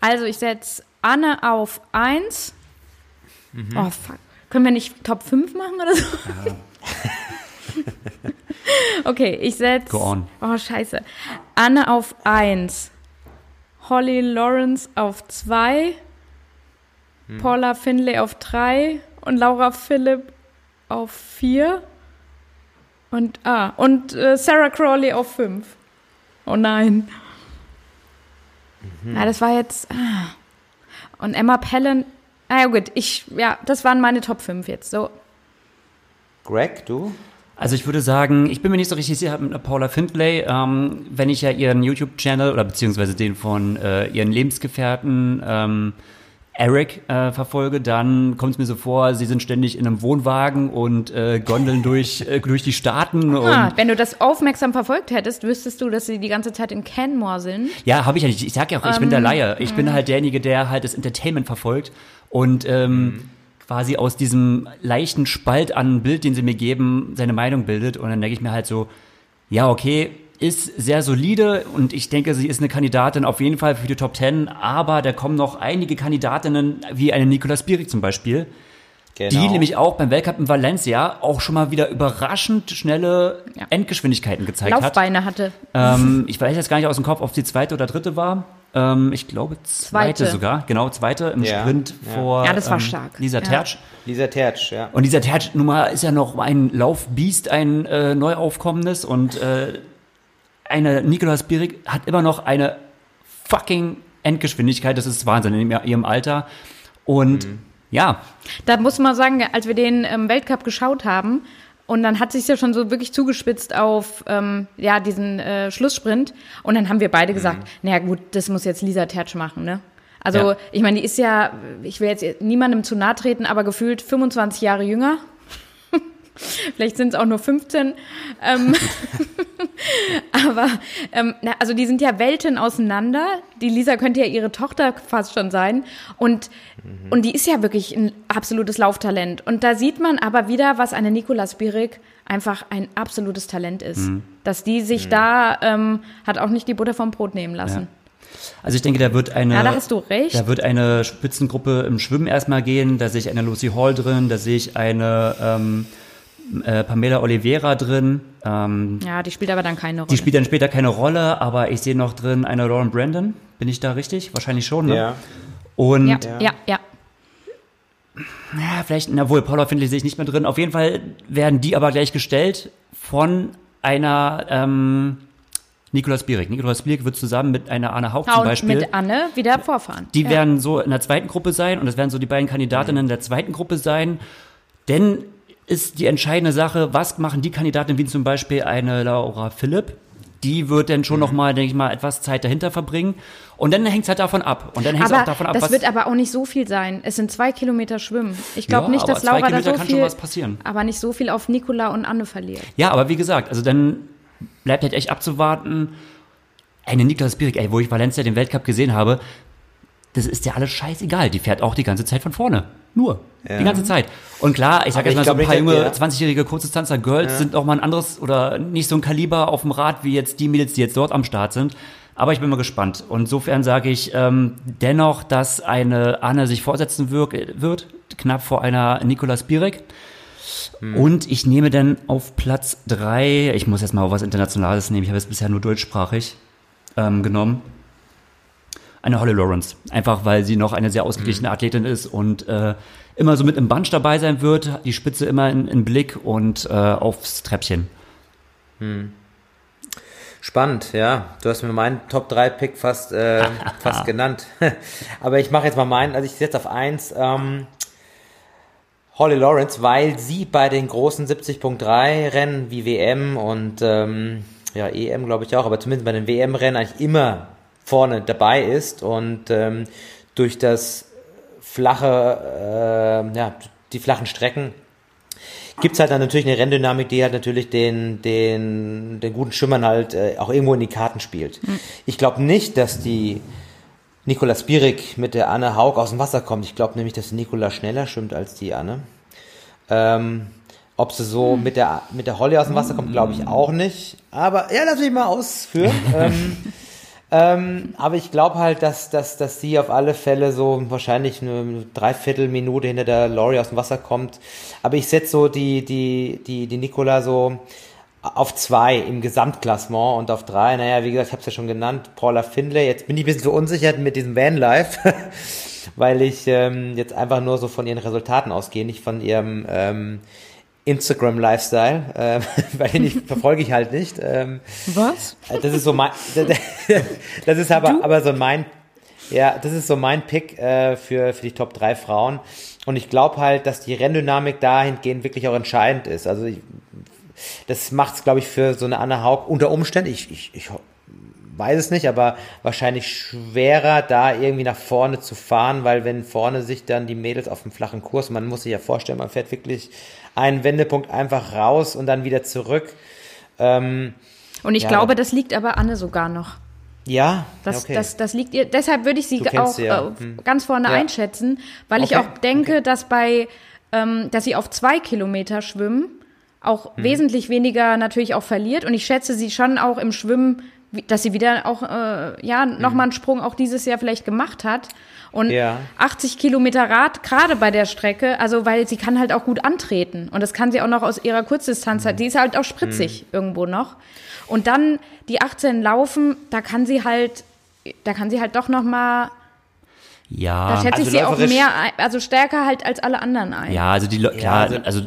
Also ich setze Anne auf 1. Mhm. Oh fuck. Können wir nicht Top 5 machen oder so? okay, ich setze. Go on. Oh, scheiße. Anne auf 1. Holly Lawrence auf 2. Hm. Paula Finlay auf 3. Und Laura Philipp auf 4. Und, ah, und äh, Sarah Crawley auf 5. Oh nein. Mhm. Ja, das war jetzt. Ah. Und Emma Pellen. Ah ja, gut, ich, ja, das waren meine Top 5 jetzt. So. Greg, du? Also ich würde sagen, ich bin mir nicht so richtig sicher mit Paula Findlay. Ähm, wenn ich ja ihren YouTube-Channel oder beziehungsweise den von äh, ihren Lebensgefährten ähm, Eric äh, verfolge, dann kommt es mir so vor, sie sind ständig in einem Wohnwagen und äh, gondeln durch, äh, durch die Staaten. Und Ah, wenn du das aufmerksam verfolgt hättest, wüsstest du, dass sie die ganze Zeit in Canmore sind. Ja, habe ich ja nicht. Ich sag ja auch, ich bin der Laie. Ich bin halt derjenige, der halt das Entertainment verfolgt und ähm, quasi aus diesem leichten Spalt an Bild, den sie mir geben, seine Meinung bildet. Und dann denke ich mir halt so, ja, okay, ist sehr solide und ich denke, sie ist eine Kandidatin auf jeden Fall für die Top Ten, aber da kommen noch einige Kandidatinnen, wie eine Nicola Spirik zum Beispiel, genau. die nämlich auch beim Weltcup in Valencia auch schon mal wieder überraschend schnelle ja. Endgeschwindigkeiten gezeigt Laufbeine hat. hatte. Ähm, ich weiß jetzt gar nicht aus dem Kopf, ob sie zweite oder dritte war. Ähm, ich glaube zweite, zweite, sogar, genau, zweite im ja. Sprint ja. vor ja, das war ähm, stark. Lisa Tertsch. Lisa Tertsch, ja. Und Lisa Tertsch nun mal ist ja noch ein Laufbiest, ein äh, neu aufkommendes und äh, eine Nicolas Spirik hat immer noch eine fucking Endgeschwindigkeit. Das ist Wahnsinn in ihrem Alter. Und mhm. ja. Da muss man sagen, als wir den ähm, Weltcup geschaut haben, und dann hat sich ja schon so wirklich zugespitzt auf ähm, ja diesen äh, Schlusssprint. Und dann haben wir beide mhm. gesagt, naja gut, das muss jetzt Lisa Tertsch machen, ne? Also ja. ich meine, die ist ja, ich will jetzt niemandem zu nahe treten, aber gefühlt 25 Jahre jünger. Vielleicht sind es auch nur 15. Ähm, aber ähm, na, also die sind ja Welten auseinander. Die Lisa könnte ja ihre Tochter fast schon sein. Und, mhm. und die ist ja wirklich ein absolutes Lauftalent. Und da sieht man aber wieder, was eine Nicola Spirik einfach ein absolutes Talent ist. Mhm. Dass die sich mhm. da ähm, hat auch nicht die Butter vom Brot nehmen lassen. Ja. Also ich denke, da wird eine, ja, da hast du recht. Da wird eine Spitzengruppe im Schwimmen erstmal gehen. Da sehe ich eine Lucy Hall drin, da sehe ich eine ähm, äh, Pamela Oliveira drin. Ähm, ja, die spielt aber dann keine Rolle. Die spielt dann später keine Rolle, aber ich sehe noch drin eine Lauren Brandon. Bin ich da richtig? Wahrscheinlich schon, ne? Ja. Und ja, ja, ja. Ja, vielleicht, na wohl, Paula Findlay sehe ich nicht mehr drin. Auf jeden Fall werden die aber gleich gestellt von einer ähm, Nikolaus Bierig. Nikolaus Bierig wird zusammen mit einer Anne Haupt zum Beispiel. mit Anne wieder vorfahren. Die ja. werden so in der zweiten Gruppe sein und das werden so die beiden Kandidatinnen mhm. der zweiten Gruppe sein. Denn ist die entscheidende Sache, was machen die Kandidaten wie zum Beispiel eine Laura Philipp? Die wird dann schon mhm. noch mal, denke ich mal, etwas Zeit dahinter verbringen. Und dann hängt es halt davon ab. Und dann hängt es auch davon ab, das wird aber auch nicht so viel sein. Es sind zwei Kilometer Schwimmen. Ich glaube ja, nicht, dass Laura da so viel, aber nicht so viel auf Nicola und Anne verliert. Ja, aber wie gesagt, also dann bleibt halt echt abzuwarten. Eine Niklas Bierig, ey, wo ich Valencia den Weltcup gesehen habe, das ist ja alles scheißegal. Die fährt auch die ganze Zeit von vorne. Nur. Ja. Die ganze Zeit. Und klar, ich sage jetzt mal so ein paar junge, 20-jährige Kurzdistanzer Girls ja. sind auch mal ein anderes oder nicht so ein Kaliber auf dem Rad wie jetzt die Mädels, die jetzt dort am Start sind. Aber ich bin mal gespannt. Und insofern sage ich ähm, dennoch, dass eine Anne sich vorsetzen wird, wird knapp vor einer Nikolas Birek. Hm. Und ich nehme dann auf Platz drei, ich muss jetzt mal was Internationales nehmen, ich habe jetzt bisher nur deutschsprachig ähm, genommen eine Holly Lawrence. Einfach weil sie noch eine sehr ausgeglichene mhm. Athletin ist und äh, immer so mit im Bunch dabei sein wird, die Spitze immer in, in Blick und äh, aufs Treppchen. Hm. Spannend, ja. Du hast mir meinen Top 3 Pick fast, äh, fast genannt. Aber ich mache jetzt mal meinen, also ich setze auf 1 ähm, Holly Lawrence, weil sie bei den großen 70.3 Rennen wie WM und ähm, ja, EM glaube ich auch, aber zumindest bei den WM-Rennen eigentlich immer vorne dabei ist und ähm, durch das flache, äh, ja, die flachen Strecken gibt es halt dann natürlich eine Renndynamik, die halt natürlich den, den, den guten Schimmern halt äh, auch irgendwo in die Karten spielt. Mhm. Ich glaube nicht, dass die Nikola Spirik mit der Anne Haug aus dem Wasser kommt. Ich glaube nämlich, dass Nikola schneller schwimmt als die Anne. Ähm, ob sie so mit der, mit der Holly aus dem Wasser kommt, glaube ich auch nicht. Aber ja, lass mich mal ausführen. ähm, ähm, aber ich glaube halt, dass, dass, dass sie auf alle Fälle so wahrscheinlich eine Dreiviertelminute hinter der Laurie aus dem Wasser kommt. Aber ich setze so die, die, die, die Nicola so auf zwei im Gesamtklassement und auf drei, naja, wie gesagt, ich habe es ja schon genannt, Paula Findlay. Jetzt bin ich ein bisschen verunsichert mit diesem Vanlife, weil ich ähm, jetzt einfach nur so von ihren Resultaten ausgehe, nicht von ihrem ähm, Instagram-Lifestyle, äh, weil den verfolge ich halt nicht. Ähm, Was? Das ist so mein, das ist aber, aber so mein, ja, das ist so mein Pick äh, für, für die Top 3 Frauen. Und ich glaube halt, dass die Renndynamik dahingehend wirklich auch entscheidend ist. Also ich, das macht es, glaube ich, für so eine Anna Haug unter Umständen, ich, ich, ich weiß es nicht, aber wahrscheinlich schwerer, da irgendwie nach vorne zu fahren, weil wenn vorne sich dann die Mädels auf dem flachen Kurs, man muss sich ja vorstellen, man fährt wirklich einen Wendepunkt einfach raus und dann wieder zurück. Ähm, und ich ja, glaube, das liegt aber Anne sogar noch. Ja, Das, okay. das, das liegt ihr. Deshalb würde ich sie auch sie ja. äh, Hm. ganz vorne Ja. einschätzen, weil ich Okay, auch denke, dass bei, ähm, dass sie auf zwei Kilometer schwimmen, auch Mhm. wesentlich weniger natürlich auch verliert. Und ich schätze sie schon auch im Schwimmen, dass sie wieder auch, äh, ja, nochmal einen Sprung auch dieses Jahr vielleicht gemacht hat. Und Mhm. Ja. 80 Kilometer Rad, gerade bei der Strecke, also weil sie kann halt auch gut antreten. Und das kann sie auch noch aus ihrer Kurzdistanz, halt, die ist halt auch spritzig Mhm. irgendwo noch. Und dann die 18 laufen, da kann sie halt, da kann sie halt doch noch mal, Ja. da schätze also ich sie auch mehr, also stärker halt als alle anderen ein. Ja, also die, Leu- klar, also- also,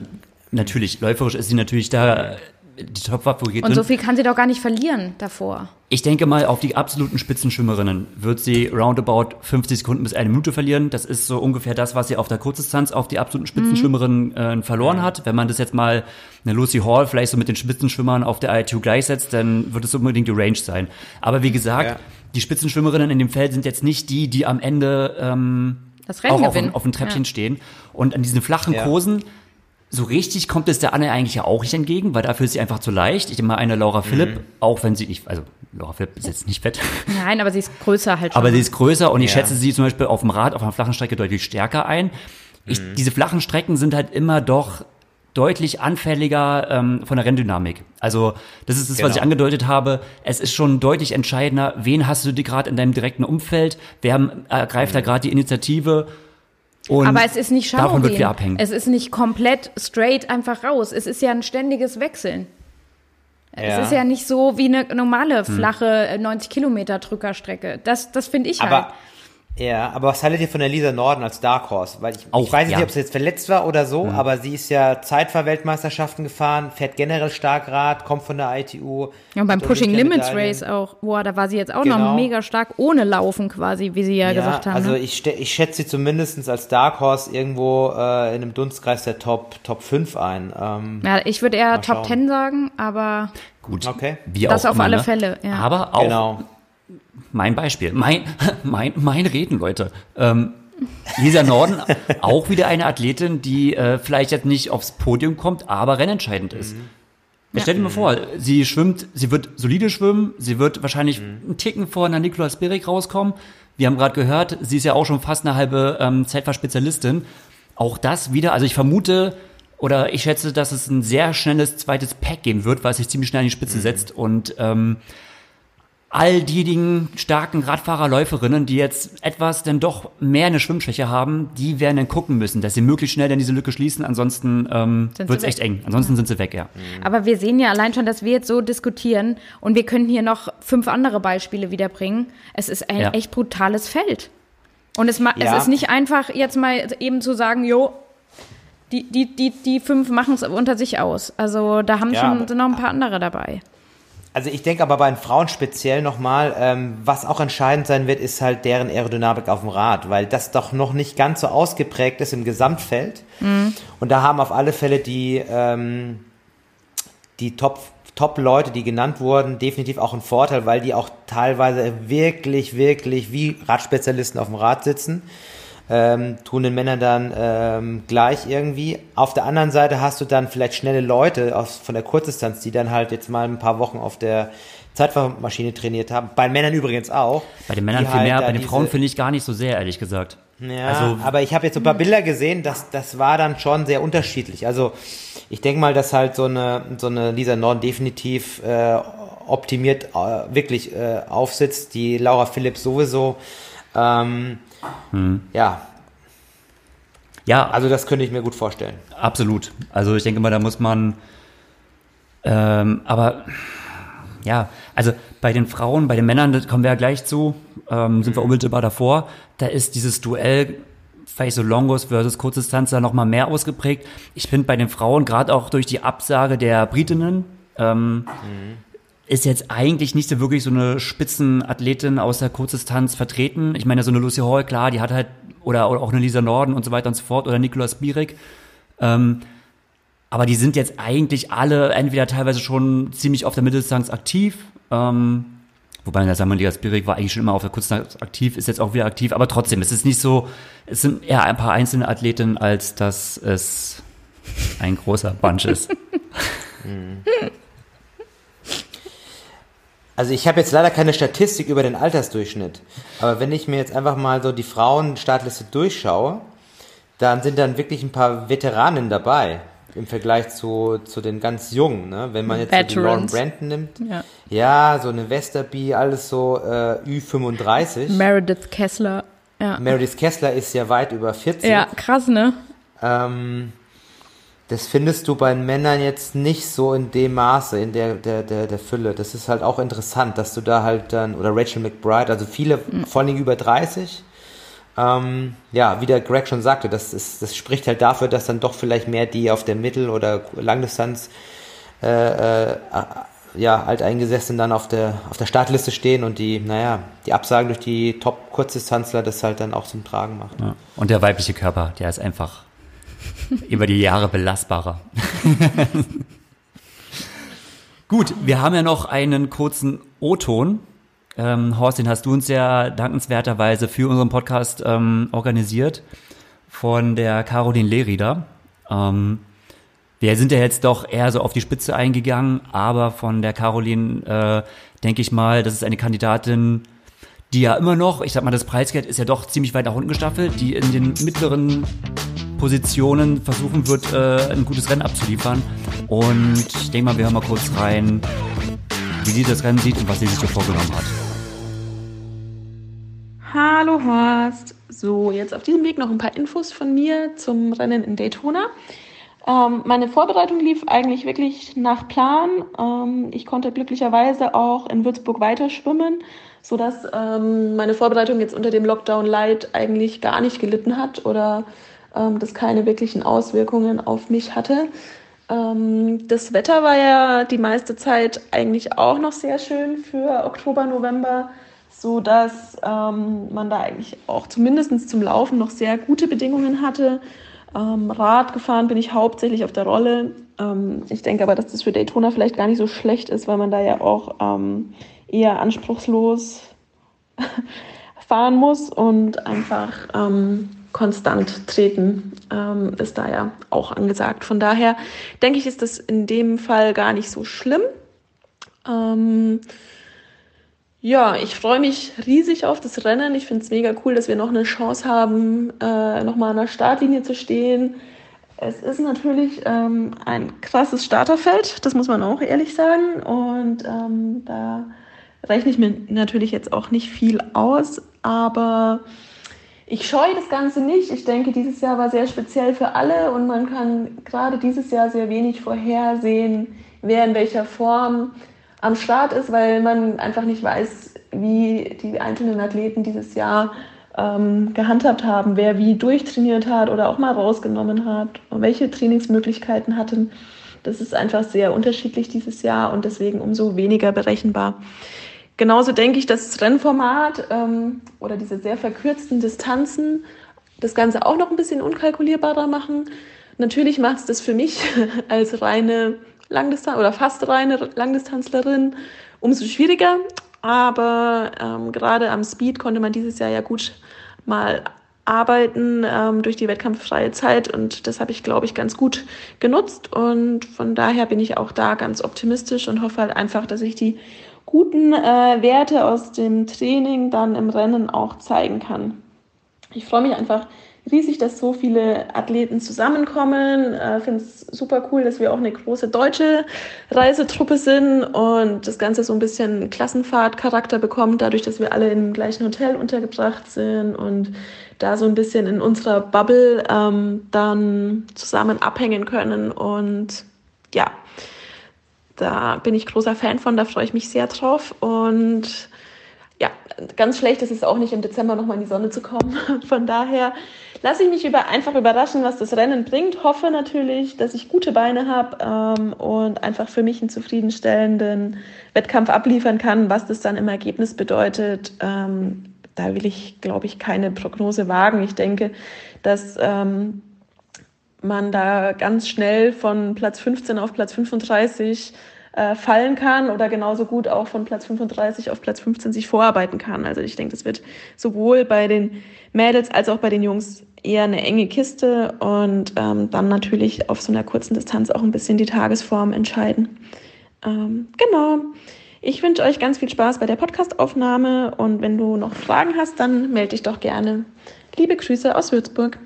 natürlich, läuferisch ist sie natürlich da die Top-Favorit Und drin. so viel kann sie doch gar nicht verlieren davor. Ich denke mal, auf die absoluten Spitzenschwimmerinnen wird sie roundabout 50 Sekunden bis eine Minute verlieren. Das ist so ungefähr das, was sie auf der Kurzdistanz auf die absoluten Spitzenschwimmerinnen äh, verloren hat. Wenn man das jetzt mal eine Lucy Hall vielleicht so mit den Spitzenschwimmern auf der ITU gleichsetzt, dann wird es unbedingt die Range sein. Aber wie gesagt, Ja. die Spitzenschwimmerinnen in dem Feld sind jetzt nicht die, die am Ende ähm, Das Rennen auch auf, auf dem Treppchen Ja. stehen. Und an diesen flachen Ja. Kursen, so richtig kommt es der Anne eigentlich ja auch nicht entgegen, weil dafür ist sie einfach zu leicht. Ich denke mal, eine Laura Philipp, Mhm. auch wenn sie nicht, also Laura Philipp ist jetzt nicht fett, Nein, aber sie ist größer halt schon. aber sie ist größer und ich Ja. schätze sie zum Beispiel auf dem Rad, auf einer flachen Strecke deutlich stärker ein. Ich, Diese flachen Strecken sind halt immer doch deutlich anfälliger ähm, von der Renndynamik. Also das ist das, was Genau. ich angedeutet habe. Es ist schon deutlich entscheidender, wen hast du dir gerade in deinem direkten Umfeld, wer ergreift da gerade die Initiative. Und aber es ist nicht davon wird Schaurin. abhängen. Es ist nicht komplett straight einfach raus. Es ist ja ein ständiges Wechseln. Es Ja. ist ja nicht so wie eine normale, Hm. flache äh, 90 Kilometer Drückerstrecke. Das, das finde ich halt. Ja, aber was haltet ihr von der Lisa Norden als Dark Horse? Weil ich, Auch, ich weiß ja. nicht, ob sie jetzt verletzt war oder so, aber sie ist ja Zeitfahrweltmeisterschaften gefahren, fährt generell stark Rad, kommt von der ITU. Ja, und beim Pushing Limits. Race auch. Boah, da war sie jetzt auch Genau. noch mega stark ohne Laufen quasi, wie sie ja, gesagt haben. Also ne? ich, ich schätze sie zumindest als Dark Horse irgendwo äh, in einem Dunstkreis der Top, Top 5 ein. Ähm, ja, ich würde eher Top schauen. 10 sagen, aber Gut, Okay. wie Das auch auf immer, alle ne? Fälle, ja. Aber auch genau. Mein Beispiel, mein, mein, mein Reden, Leute. Ähm, Lisa Norden, auch wieder eine Athletin, die äh, vielleicht jetzt nicht aufs Podium kommt, aber rennentscheidend ist. Ja. Stell dir mal vor, sie schwimmt, sie wird solide schwimmen, sie wird wahrscheinlich einen Ticken vor einer Nicola Spirik rauskommen. Wir haben gerade gehört, sie ist ja auch schon fast eine halbe ähm, Zeitfahrspezialistin. Auch das wieder, also ich vermute oder ich schätze, dass es ein sehr schnelles zweites Pack geben wird, weil es sich ziemlich schnell an die Spitze setzt und ähm, all diejenigen starken Radfahrer, Läuferinnen, die jetzt etwas denn doch mehr eine Schwimmschwäche haben, die werden dann gucken müssen, dass sie möglichst schnell dann diese Lücke schließen, ansonsten ähm, wird es echt eng. Ansonsten sind sie weg, ja. Aber wir sehen ja allein schon, dass wir jetzt so diskutieren und wir könnten hier noch fünf andere Beispiele wiederbringen. Es ist ein Ja. echt brutales Feld. Und es, ma- Ja. es ist nicht einfach, jetzt mal eben zu sagen, jo, die, die, die, die fünf machen es unter sich aus. Also da haben Ja, schon sind noch ein paar andere dabei. Also ich denke aber bei den Frauen speziell nochmal, ähm, was auch entscheidend sein wird, ist halt deren Aerodynamik auf dem Rad, weil das doch noch nicht ganz so ausgeprägt ist im Gesamtfeld. Und da haben auf alle Fälle die, ähm, die Top, Top-Leute, die genannt wurden, definitiv auch einen Vorteil, weil die auch teilweise wirklich, wirklich wie Radspezialisten auf dem Rad sitzen. Ähm, tun den Männern dann ähm, gleich irgendwie. Auf der anderen Seite hast du dann vielleicht schnelle Leute aus, von der Kurzdistanz, die dann halt jetzt mal ein paar Wochen auf der Zeitfahrmaschine trainiert haben. Bei Männern übrigens auch. Bei den Männern viel halt mehr, bei den Frauen finde ich gar nicht so sehr, ehrlich gesagt. ja, Also- aber ich habe jetzt so ein paar Bilder gesehen, das, das war dann schon sehr unterschiedlich. Also ich denke mal, dass halt so eine, so eine Lisa Norden definitiv äh, optimiert äh, wirklich äh, aufsitzt. Die Laura Phillips sowieso. Ähm, Ja, Ja, also das könnte ich mir gut vorstellen. Absolut. Also ich denke mal, da muss man, ähm, aber ja, also bei den Frauen, bei den Männern, das kommen wir ja gleich zu, ähm, sind wir unmittelbar davor, da ist dieses Duell vielleicht so Longos versus Kurzdistanz da nochmal mehr ausgeprägt. Ich finde bei den Frauen, gerade auch durch die Absage der Britinnen, ähm, ist jetzt eigentlich nicht so wirklich so eine Spitzenathletin aus der Kurzdistanz vertreten. Ich meine, so eine Lucy Hall, klar, die hat halt, oder, oder auch eine Lisa Norden und so weiter und so fort, oder Nikolaus Bierig. Ähm, aber die sind jetzt eigentlich alle entweder teilweise schon ziemlich auf der Mitteldistanz aktiv, ähm, wobei der Samuel Bierig war eigentlich schon immer auf der Kurzdistanz aktiv, ist jetzt auch wieder aktiv, aber trotzdem, es ist nicht so, es sind eher ein paar einzelne Athletinnen, als dass es ein großer Bunch ist. Also ich habe jetzt leider keine Statistik über den Altersdurchschnitt, aber wenn ich mir jetzt einfach mal so die Frauenstartliste durchschaue, dann sind dann wirklich ein paar Veteranen dabei im Vergleich zu, zu den ganz Jungen. Ne? Wenn man jetzt so die Lauren Brandon nimmt, ja. ja, so eine Westerby, alles so äh, Ü35. Meredith Kessler. Ja. Meredith Kessler ist ja weit über 40. Ja, krass, ne? Ähm, das findest du bei Männern jetzt nicht so in dem Maße, in der, der, der, der Fülle. Das ist halt auch interessant, dass du da halt dann, oder Rachel McBride, also viele, mhm. vor allem über 30, ähm, ja, wie der Greg schon sagte, das, ist, das spricht halt dafür, dass dann doch vielleicht mehr die auf der Mittel- oder Langdistanz äh, äh, ja, alteingesessen dann auf der, auf der Startliste stehen und die, naja, die Absagen durch die Top-Kurzdistanzler das halt dann auch zum Tragen macht. Ja. Und der weibliche Körper, der ist einfach über die Jahre belastbarer. Gut, wir haben ja noch einen kurzen O-Ton ähm, Horst, den hast du uns ja dankenswerterweise für unseren Podcast ähm, organisiert von der Caroline Lehrieder. Ähm, wir sind ja jetzt doch eher so auf die Spitze eingegangen, aber von der Caroline äh, denke ich mal, das ist eine Kandidatin, die ja immer noch, ich sag mal, das Preisgeld ist ja doch ziemlich weit nach unten gestaffelt, die in den mittleren Positionen versuchen wird, äh, ein gutes Rennen abzuliefern. Und ich denke mal, wir hören mal kurz rein, wie sie das Rennen sieht und was sie sich hier vorgenommen hat. Hallo Horst. So, jetzt auf diesem Weg noch ein paar Infos von mir zum Rennen in Daytona. Ähm, meine Vorbereitung lief eigentlich wirklich nach Plan. Ähm, ich konnte glücklicherweise auch in Würzburg weiter schwimmen, sodass ähm, meine Vorbereitung jetzt unter dem Lockdown Light eigentlich gar nicht gelitten hat oder ähm, das keine wirklichen Auswirkungen auf mich hatte. Ähm, das Wetter war ja die meiste Zeit eigentlich auch noch sehr schön für Oktober, November so dass ähm, man da eigentlich auch zumindest zum Laufen noch sehr gute Bedingungen hatte. Ähm, Rad gefahren bin ich hauptsächlich auf der Rolle. Ähm, ich denke aber, dass das für Daytona vielleicht gar nicht so schlecht ist, weil man da ja auch ähm, eher anspruchslos fahren muss und einfach ähm, konstant treten ähm, ist da ja auch angesagt. Von daher denke ich, ist das in dem Fall gar nicht so schlimm. Ähm, ja, ich freue mich riesig auf das Rennen. Ich finde es mega cool, dass wir noch eine Chance haben, äh, nochmal an der Startlinie zu stehen. Es ist natürlich ähm, ein krasses Starterfeld, das muss man auch ehrlich sagen. Und ähm, da rechne ich mir natürlich jetzt auch nicht viel aus, aber ich scheue das Ganze nicht. Ich denke, dieses Jahr war sehr speziell für alle und man kann gerade dieses Jahr sehr wenig vorhersehen, wer in welcher Form am Start ist, weil man einfach nicht weiß, wie die einzelnen Athleten dieses Jahr ähm, gehandhabt haben, wer wie durchtrainiert hat oder auch mal rausgenommen hat und welche Trainingsmöglichkeiten hatten. Das ist einfach sehr unterschiedlich dieses Jahr und deswegen umso weniger berechenbar. Genauso denke ich, dass das Rennformat ähm, oder diese sehr verkürzten Distanzen das Ganze auch noch ein bisschen unkalkulierbarer machen. Natürlich macht es das für mich als reine Langdistanz oder fast reine Langdistanzlerin umso schwieriger. Aber ähm, gerade am Speed konnte man dieses Jahr ja gut mal arbeiten ähm, durch die wettkampffreie Zeit und das habe ich, glaube ich, ganz gut genutzt und von daher bin ich auch da ganz optimistisch und hoffe halt einfach, dass ich die guten äh, Werte aus dem Training dann im Rennen auch zeigen kann. Ich freue mich einfach riesig, dass so viele Athleten zusammenkommen. Ich äh, finde es super cool, dass wir auch eine große deutsche Reisetruppe sind und das Ganze so ein bisschen Klassenfahrtcharakter bekommt, dadurch, dass wir alle im gleichen Hotel untergebracht sind und da so ein bisschen in unserer Bubble ähm, dann zusammen abhängen können. Und ja, da bin ich großer Fan von, da freue ich mich sehr drauf. Und ja, ganz schlecht ist es auch nicht im Dezember nochmal in die Sonne zu kommen. Von daher lasse ich mich über, einfach überraschen, was das Rennen bringt. Hoffe natürlich, dass ich gute Beine habe ähm, und einfach für mich einen zufriedenstellenden Wettkampf abliefern kann. Was das dann im Ergebnis bedeutet, ähm, da will ich, glaube ich, keine Prognose wagen. Ich denke, dass ähm, man da ganz schnell von Platz 15 auf Platz 35 äh, fallen kann oder genauso gut auch von Platz 35 auf Platz 15 sich vorarbeiten kann. Also ich denke, das wird sowohl bei den Mädels als auch bei den Jungs eher eine enge Kiste und ähm, dann natürlich auf so einer kurzen Distanz auch ein bisschen die Tagesform entscheiden. Ähm, genau. Ich wünsche euch ganz viel Spaß bei der Podcastaufnahme und wenn du noch Fragen hast, dann melde dich doch gerne. Liebe Grüße aus Würzburg.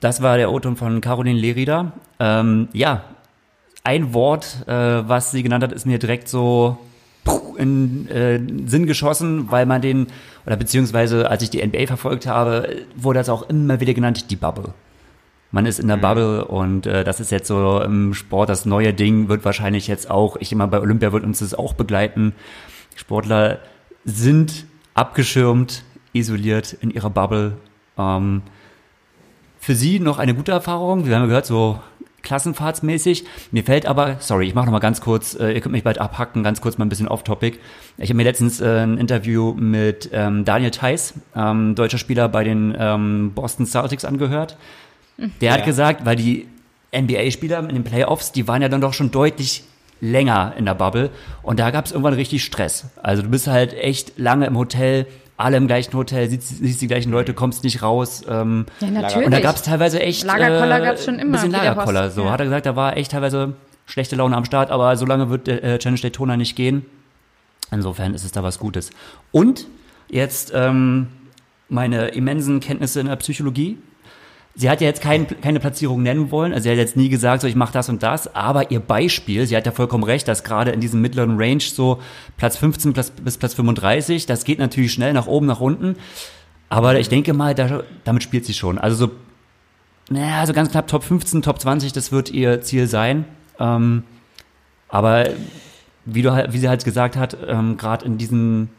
Das war der O-Ton von Caroline Lerida. Ähm, ja, ein Wort, äh, was sie genannt hat, ist mir direkt so in äh, Sinn geschossen, weil man den, oder beziehungsweise als ich die NBA verfolgt habe, wurde das auch immer wieder genannt, die Bubble. Man ist in der mhm. Bubble und äh, das ist jetzt so im Sport das neue Ding, wird wahrscheinlich jetzt auch, ich immer bei Olympia wird uns das auch begleiten. Sportler sind abgeschirmt, isoliert in ihrer Bubble. Ähm, für sie noch eine gute Erfahrung. Wir haben gehört, so klassenfahrtsmäßig. Mir fällt aber, sorry, ich mache noch mal ganz kurz, äh, ihr könnt mich bald abhacken, ganz kurz mal ein bisschen off-topic. Ich habe mir letztens äh, ein Interview mit ähm, Daniel Theiss, ähm, deutscher Spieler bei den ähm, Boston Celtics, angehört. Der hat gesagt, weil die NBA-Spieler in den Playoffs, die waren ja dann doch schon deutlich länger in der Bubble und da gab es irgendwann richtig Stress. Also du bist halt echt lange im Hotel, alle im gleichen Hotel, siehst, siehst die gleichen Leute, kommst nicht raus. Ähm, ja, natürlich. Und da gab es teilweise echt Lagerkoller äh, gab's schon immer. Ein bisschen Lagerkoller, so ja. hat er gesagt, da war echt teilweise schlechte Laune am Start, aber so lange wird der äh, Challenge Daytona nicht gehen. Insofern ist es da was Gutes. Und jetzt ähm, meine immensen Kenntnisse in der Psychologie. Sie hat ja jetzt kein, keine Platzierung nennen wollen, also sie hat jetzt nie gesagt, so ich mache das und das, aber ihr Beispiel, sie hat ja vollkommen recht, dass gerade in diesem mittleren Range so Platz 15 bis Platz 35, das geht natürlich schnell nach oben, nach unten, aber ich denke mal, da, damit spielt sie schon. Also so, naja, so ganz knapp Top 15, Top 20, das wird ihr Ziel sein. Ähm, aber wie, du, halt, wie sie halt gesagt hat, ähm, gerade in diesen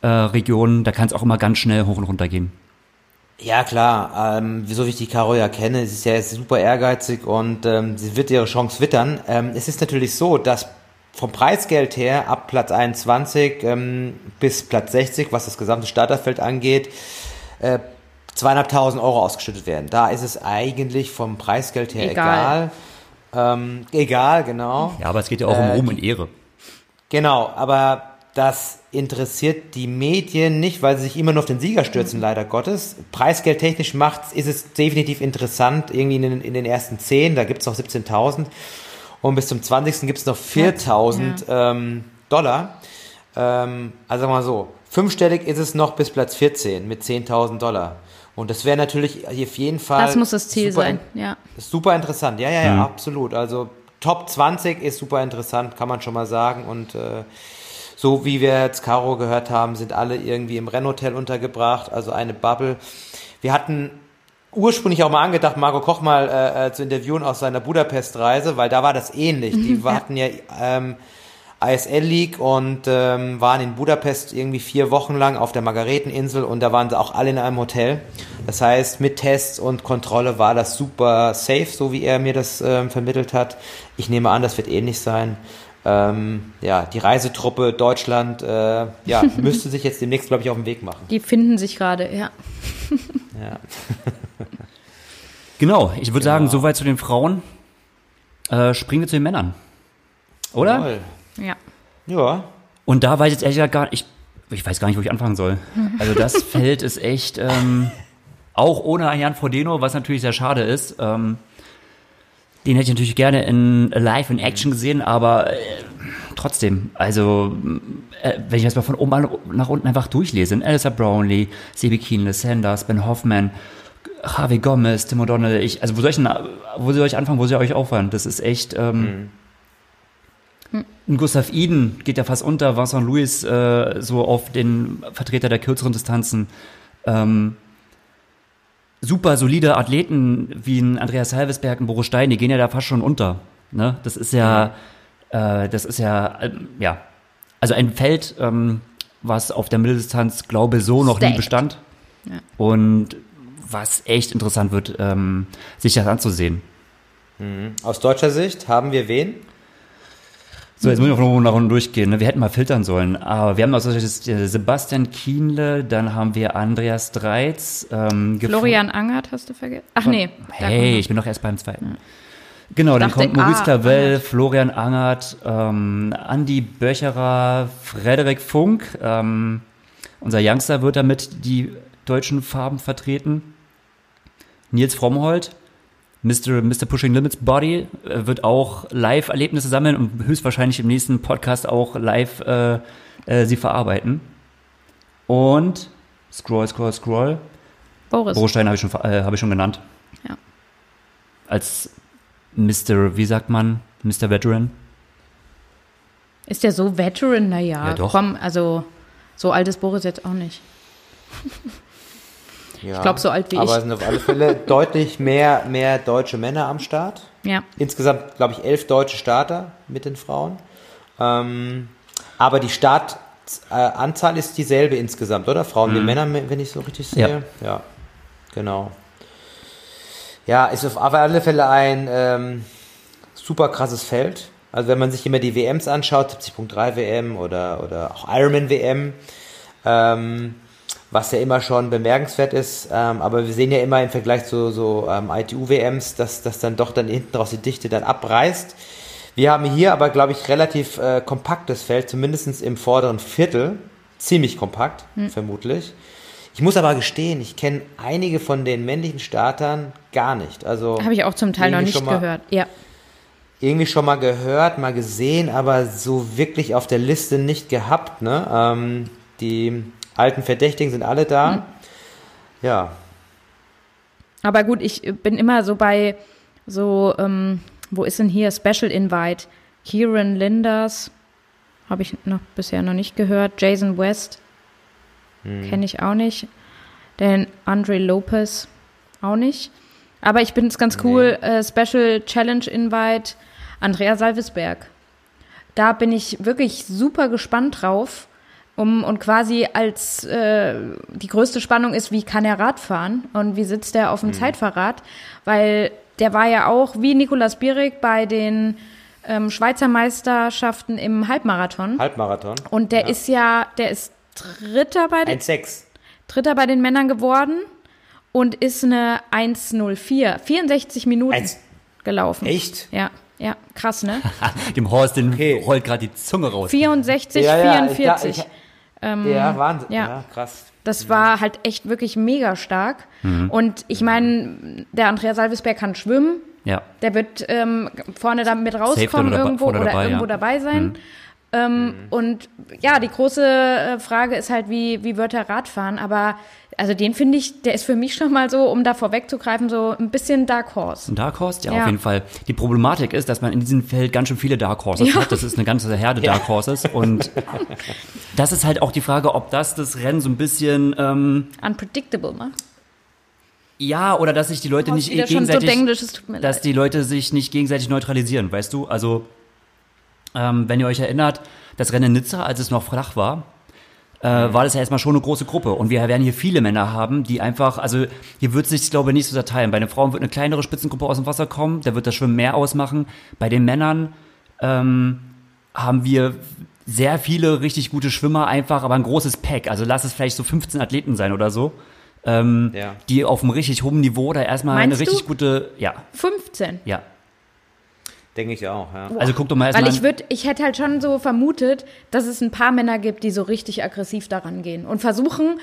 äh, Regionen, da kann es auch immer ganz schnell hoch und runter gehen. Ja, klar. Ähm, so wie ich die Caro ja kenne, sie ist ja super ehrgeizig und ähm, sie wird ihre Chance wittern. Ähm, es ist natürlich so, dass vom Preisgeld her ab Platz 21 ähm, bis Platz 60, was das gesamte Starterfeld angeht, äh, zweieinhalbtausend Euro ausgeschüttet werden. Da ist es eigentlich vom Preisgeld her egal. Egal, ähm, egal genau. Ja, aber es geht ja auch äh, um Ruhm und Ehre. Genau, aber das interessiert die Medien nicht, weil sie sich immer nur auf den Sieger stürzen, mhm. leider Gottes. Preisgeldtechnisch macht, ist es definitiv interessant, irgendwie in den, in den ersten zehn, da gibt es noch 17.000 und bis zum 20. gibt es noch 4.000 ja. ähm, Dollar. Ähm, also sagen wir mal so, fünfstellig ist es noch bis Platz 14 mit 10.000 Dollar. Und das wäre natürlich auf jeden Fall. Das muss das Ziel sein, ja. Super interessant, ja, ja, ja, mhm. absolut. Also Top 20 ist super interessant, kann man schon mal sagen. Und äh, so wie wir jetzt Caro gehört haben, sind alle irgendwie im Rennhotel untergebracht, also eine Bubble. Wir hatten ursprünglich auch mal angedacht, Marco Koch mal äh, äh, zu interviewen aus seiner Budapest-Reise, weil da war das ähnlich. Die ja. hatten ja ähm, ISL League und ähm, waren in Budapest irgendwie vier Wochen lang auf der Margareteninsel und da waren sie auch alle in einem Hotel. Das heißt, mit Tests und Kontrolle war das super safe, so wie er mir das ähm, vermittelt hat. Ich nehme an, das wird ähnlich sein. Ähm, ja, die Reisetruppe Deutschland äh, ja, müsste sich jetzt demnächst, glaube ich, auf den Weg machen. Die finden sich gerade, ja. ja. genau, ich würde genau. sagen, soweit zu den Frauen. Äh, springen wir zu den Männern. Oder? Jawohl. Ja. Ja. Und da weiß ich jetzt ehrlich gesagt gar nicht, ich, ich weiß gar nicht, wo ich anfangen soll. Also das Feld ist echt, ähm, auch ohne ein Jan Frodeno, was natürlich sehr schade ist. Ähm, den hätte ich natürlich gerne in live in Action gesehen, aber äh, trotzdem, also äh, wenn ich das mal von oben nach unten einfach durchlese, Elsa Brownlee, Sebi Keenle, Sanders, Ben Hoffman, Javi Gomez, Tim O'Donnell, ich, also wo soll ich, denn, wo soll ich anfangen, wo soll ich euch aufhören? Das ist echt, ähm, mhm. Gustav Iden geht ja fast unter, Vincent Louis äh, so auf den Vertreter der kürzeren Distanzen. Ähm, super solide Athleten wie ein Andreas Halvesberg, ein Boris Stein, die gehen ja da fast schon unter. Ne? Das ist ja, äh, das ist ja, äh, ja, also ein Feld, ähm, was auf der Mitteldistanz, glaube so noch Stacked. nie bestand. Ja. Und was echt interessant wird, ähm, sich das anzusehen. Mhm. Aus deutscher Sicht haben wir wen? So, jetzt muss ich noch nach unten durchgehen. Ne? Wir hätten mal filtern sollen. Aber wir haben also Sebastian Kienle, dann haben wir Andreas Dreiz. Ähm, Florian Angert hast du vergessen? Ach nee. Hey, ich bin doch erst beim zweiten. Ja. Genau, dann kommt Maurice ah, Clavel, Florian Angert, ähm, Andi Böcherer, Frederik Funk. Ähm, unser Youngster wird damit die deutschen Farben vertreten. Nils Frommhold, Mr. Mr. Pushing Limits Body äh, wird auch Live-Erlebnisse sammeln und höchstwahrscheinlich im nächsten Podcast auch live äh, äh, sie verarbeiten. Und scroll, scroll, scroll. Boris. Boris Stein habe ich, schon, äh, hab ich schon genannt. Ja. Als Mr., wie sagt man, Mr. Veteran. Ist der so Veteran? Naja, Ja, doch. komm, also so alt ist Boris jetzt auch nicht. Ja. glaub, so alt wie Aber ich. es sind auf alle Fälle deutlich mehr, mehr deutsche Männer am Start. Ja. Insgesamt, glaube ich, elf deutsche Starter mit den Frauen. Ähm, aber die Startanzahl ist dieselbe insgesamt, oder? Frauen wie Männer, wenn ich so richtig sehe. Ja, genau. Ja, ist auf alle Fälle ein ähm, super krasses Feld. Also wenn man sich immer die WMs anschaut, 70.3 WM oder, oder auch Ironman WM, ähm, was ja immer schon bemerkenswert ist, ähm, aber wir sehen ja immer im Vergleich zu so ähm, ITU-WMs, dass, dass dann doch dann hinten raus die Dichte dann abreißt. Wir haben hier aber, glaube ich, relativ äh, kompaktes Feld, zumindest im vorderen Viertel. Ziemlich kompakt, vermutlich. Ich muss aber gestehen, ich kenne einige von den männlichen Startern gar nicht. Also Habe ich auch zum Teil noch nicht mal- gehört. Ja. irgendwie schon mal gehört, mal gesehen, aber so wirklich auf der Liste nicht gehabt. Ne? Ähm, die alten Verdächtigen sind alle da. Hm. Ja, Aber gut, ich bin immer so bei so, ähm, wo ist denn hier Special Invite? Kieran Linders, habe ich noch bisher noch nicht gehört. Jason West, kenne ich auch nicht. Den Andre Lopez auch nicht. Aber ich bin es ganz cool, äh, Special Challenge Invite Andrea Salvesberg. Da bin ich wirklich super gespannt drauf. Um, und quasi als äh, die größte Spannung ist, wie kann er Radfahren und wie sitzt er auf dem Zeitfahrrad? Weil der war ja auch wie Nikolas Bierig bei den ähm, Schweizer Meisterschaften im Halbmarathon. Halbmarathon. Und der ja. ist ja, der ist Dritter bei den 1,6. Dritter bei den Männern geworden und ist eine 1,04, 64 Minuten Eins- gelaufen. Echt? Ja, ja, krass, ne? Dem Horst, den Okay. rollt gerade die Zunge raus. 64, Ja, ja, ich- 44. ich- ja, Wahnsinn. ja. Ja. krass. Das war halt echt wirklich mega stark. Und ich meine, der Andrea Salvesberg kann schwimmen. Ja. Der wird ähm, vorne damit rauskommen oder irgendwo oder dabei, irgendwo ja. dabei sein. Ähm, Und ja, die große äh, Frage ist halt, wie, wie wird er Radfahren? Aber also den finde ich, der ist für mich schon mal so, um da vorwegzugreifen, so ein bisschen Dark Horse. Ein Dark Horse? Ja, Ja. auf jeden Fall. Die Problematik ist, dass man in diesem Feld ganz schön viele Dark Horses Ja. hat. Das ist eine ganze Herde Dark Horses. Und das ist halt auch die Frage, ob das das Rennen so ein bisschen, ähm, Unpredictable, ne? ja, oder dass sich die Leute nicht schon so gegenseitig, englisch, es tut mir dass leid. die Leute sich nicht gegenseitig neutralisieren, weißt du? Also, ähm, wenn ihr euch erinnert, das Rennen in Nizza, als es noch flach war, äh, war das ja erstmal schon eine große Gruppe. Und wir werden hier viele Männer haben, die einfach, also hier wird sich, glaube ich, nicht so zerteilen. Bei den Frauen wird eine kleinere Spitzengruppe aus dem Wasser kommen, da wird das Schwimmen mehr ausmachen. Bei den Männern ähm, haben wir sehr viele richtig gute Schwimmer, einfach, aber ein großes Pack. Also lass es vielleicht so 15 Athleten sein oder so. Ähm, Ja. die auf einem richtig hohen Niveau da erstmal Meinst eine richtig du? gute, ja, 15. ja. Denke ich auch, ja. Also guck doch mal Weil erstmal. ich würde, ich hätte halt schon so vermutet, dass es ein paar Männer gibt, die so richtig aggressiv daran gehen und versuchen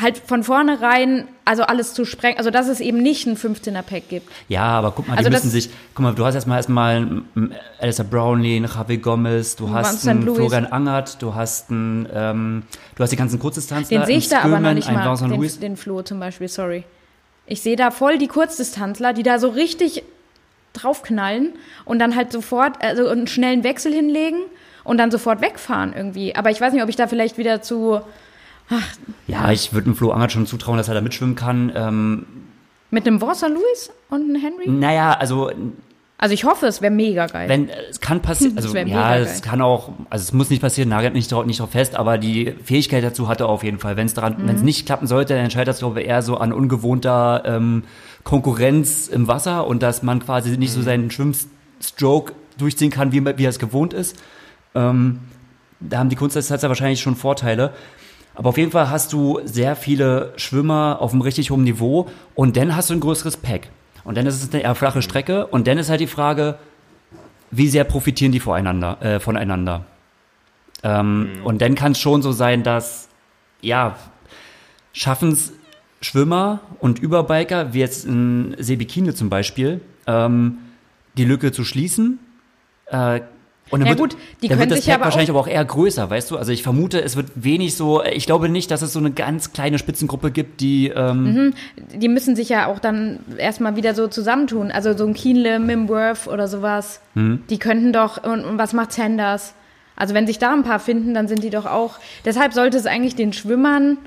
halt von vornherein also alles zu sprengen, also dass es eben nicht ein 15er Pack gibt. Ja, aber guck mal, die Also müssen das- sich, guck mal, du hast erstmal erstmal einen Alistair Brownlee, einen Javi Gomez, du hast Vincent einen Louis. Florian Angert, du hast einen, ähm, du hast die ganzen Kurzdistanzler. Den sehe ich da einen aber noch nicht mal, den, den Flo zum Beispiel, sorry. Ich sehe da voll die Kurzdistanzler, die da so richtig draufknallen und dann halt sofort also einen schnellen Wechsel hinlegen und dann sofort wegfahren irgendwie. Aber ich weiß nicht, ob ich da vielleicht wieder zu Ja, ich würde dem Flo Angert schon zutrauen, dass er da mitschwimmen kann. Ähm, mit einem Vincent Louis und einem Henry. naja, also Also ich hoffe, es wäre mega geil. wenn es kann passieren, also ja, es geil. kann auch, also es muss nicht passieren, nagelt nicht drauf, nicht drauf fest, aber die Fähigkeit dazu hat er auf jeden Fall. Wenn es daran, Mhm. wenn es nicht klappen sollte, dann entscheidet das glaube ich eher so an ungewohnter ähm, Konkurrenz im Wasser und dass man quasi nicht Mhm. so seinen Schwimmstroke durchziehen kann, wie, wie er es gewohnt ist. Ähm, da haben die Kunstdistanzler wahrscheinlich schon Vorteile. Aber auf jeden Fall hast du sehr viele Schwimmer auf einem richtig hohen Niveau und dann hast du ein größeres Pack. Und dann ist es eine eher flache Strecke und dann ist halt die Frage, wie sehr profitieren die voreinander, äh, voneinander. Ähm, Und dann kann es schon so sein, dass, ja, schaffen es Schwimmer und Überbiker, wie jetzt in Sebikine zum Beispiel, ähm, die Lücke zu schließen. Äh, und dann Ja wird, gut, die dann können wird das sich ja Pack aber wahrscheinlich aber auch eher größer, weißt du? Also ich vermute, es wird wenig so, ich glaube nicht, dass es so eine ganz kleine Spitzengruppe gibt, die ähm, Die müssen sich ja auch dann erstmal wieder so zusammentun. Also so ein Kienle, Mimworth oder sowas. Mhm. Die könnten doch, und, und was macht Sanders? Also wenn sich da ein paar finden, dann sind die doch auch. Deshalb sollte es eigentlich den Schwimmern,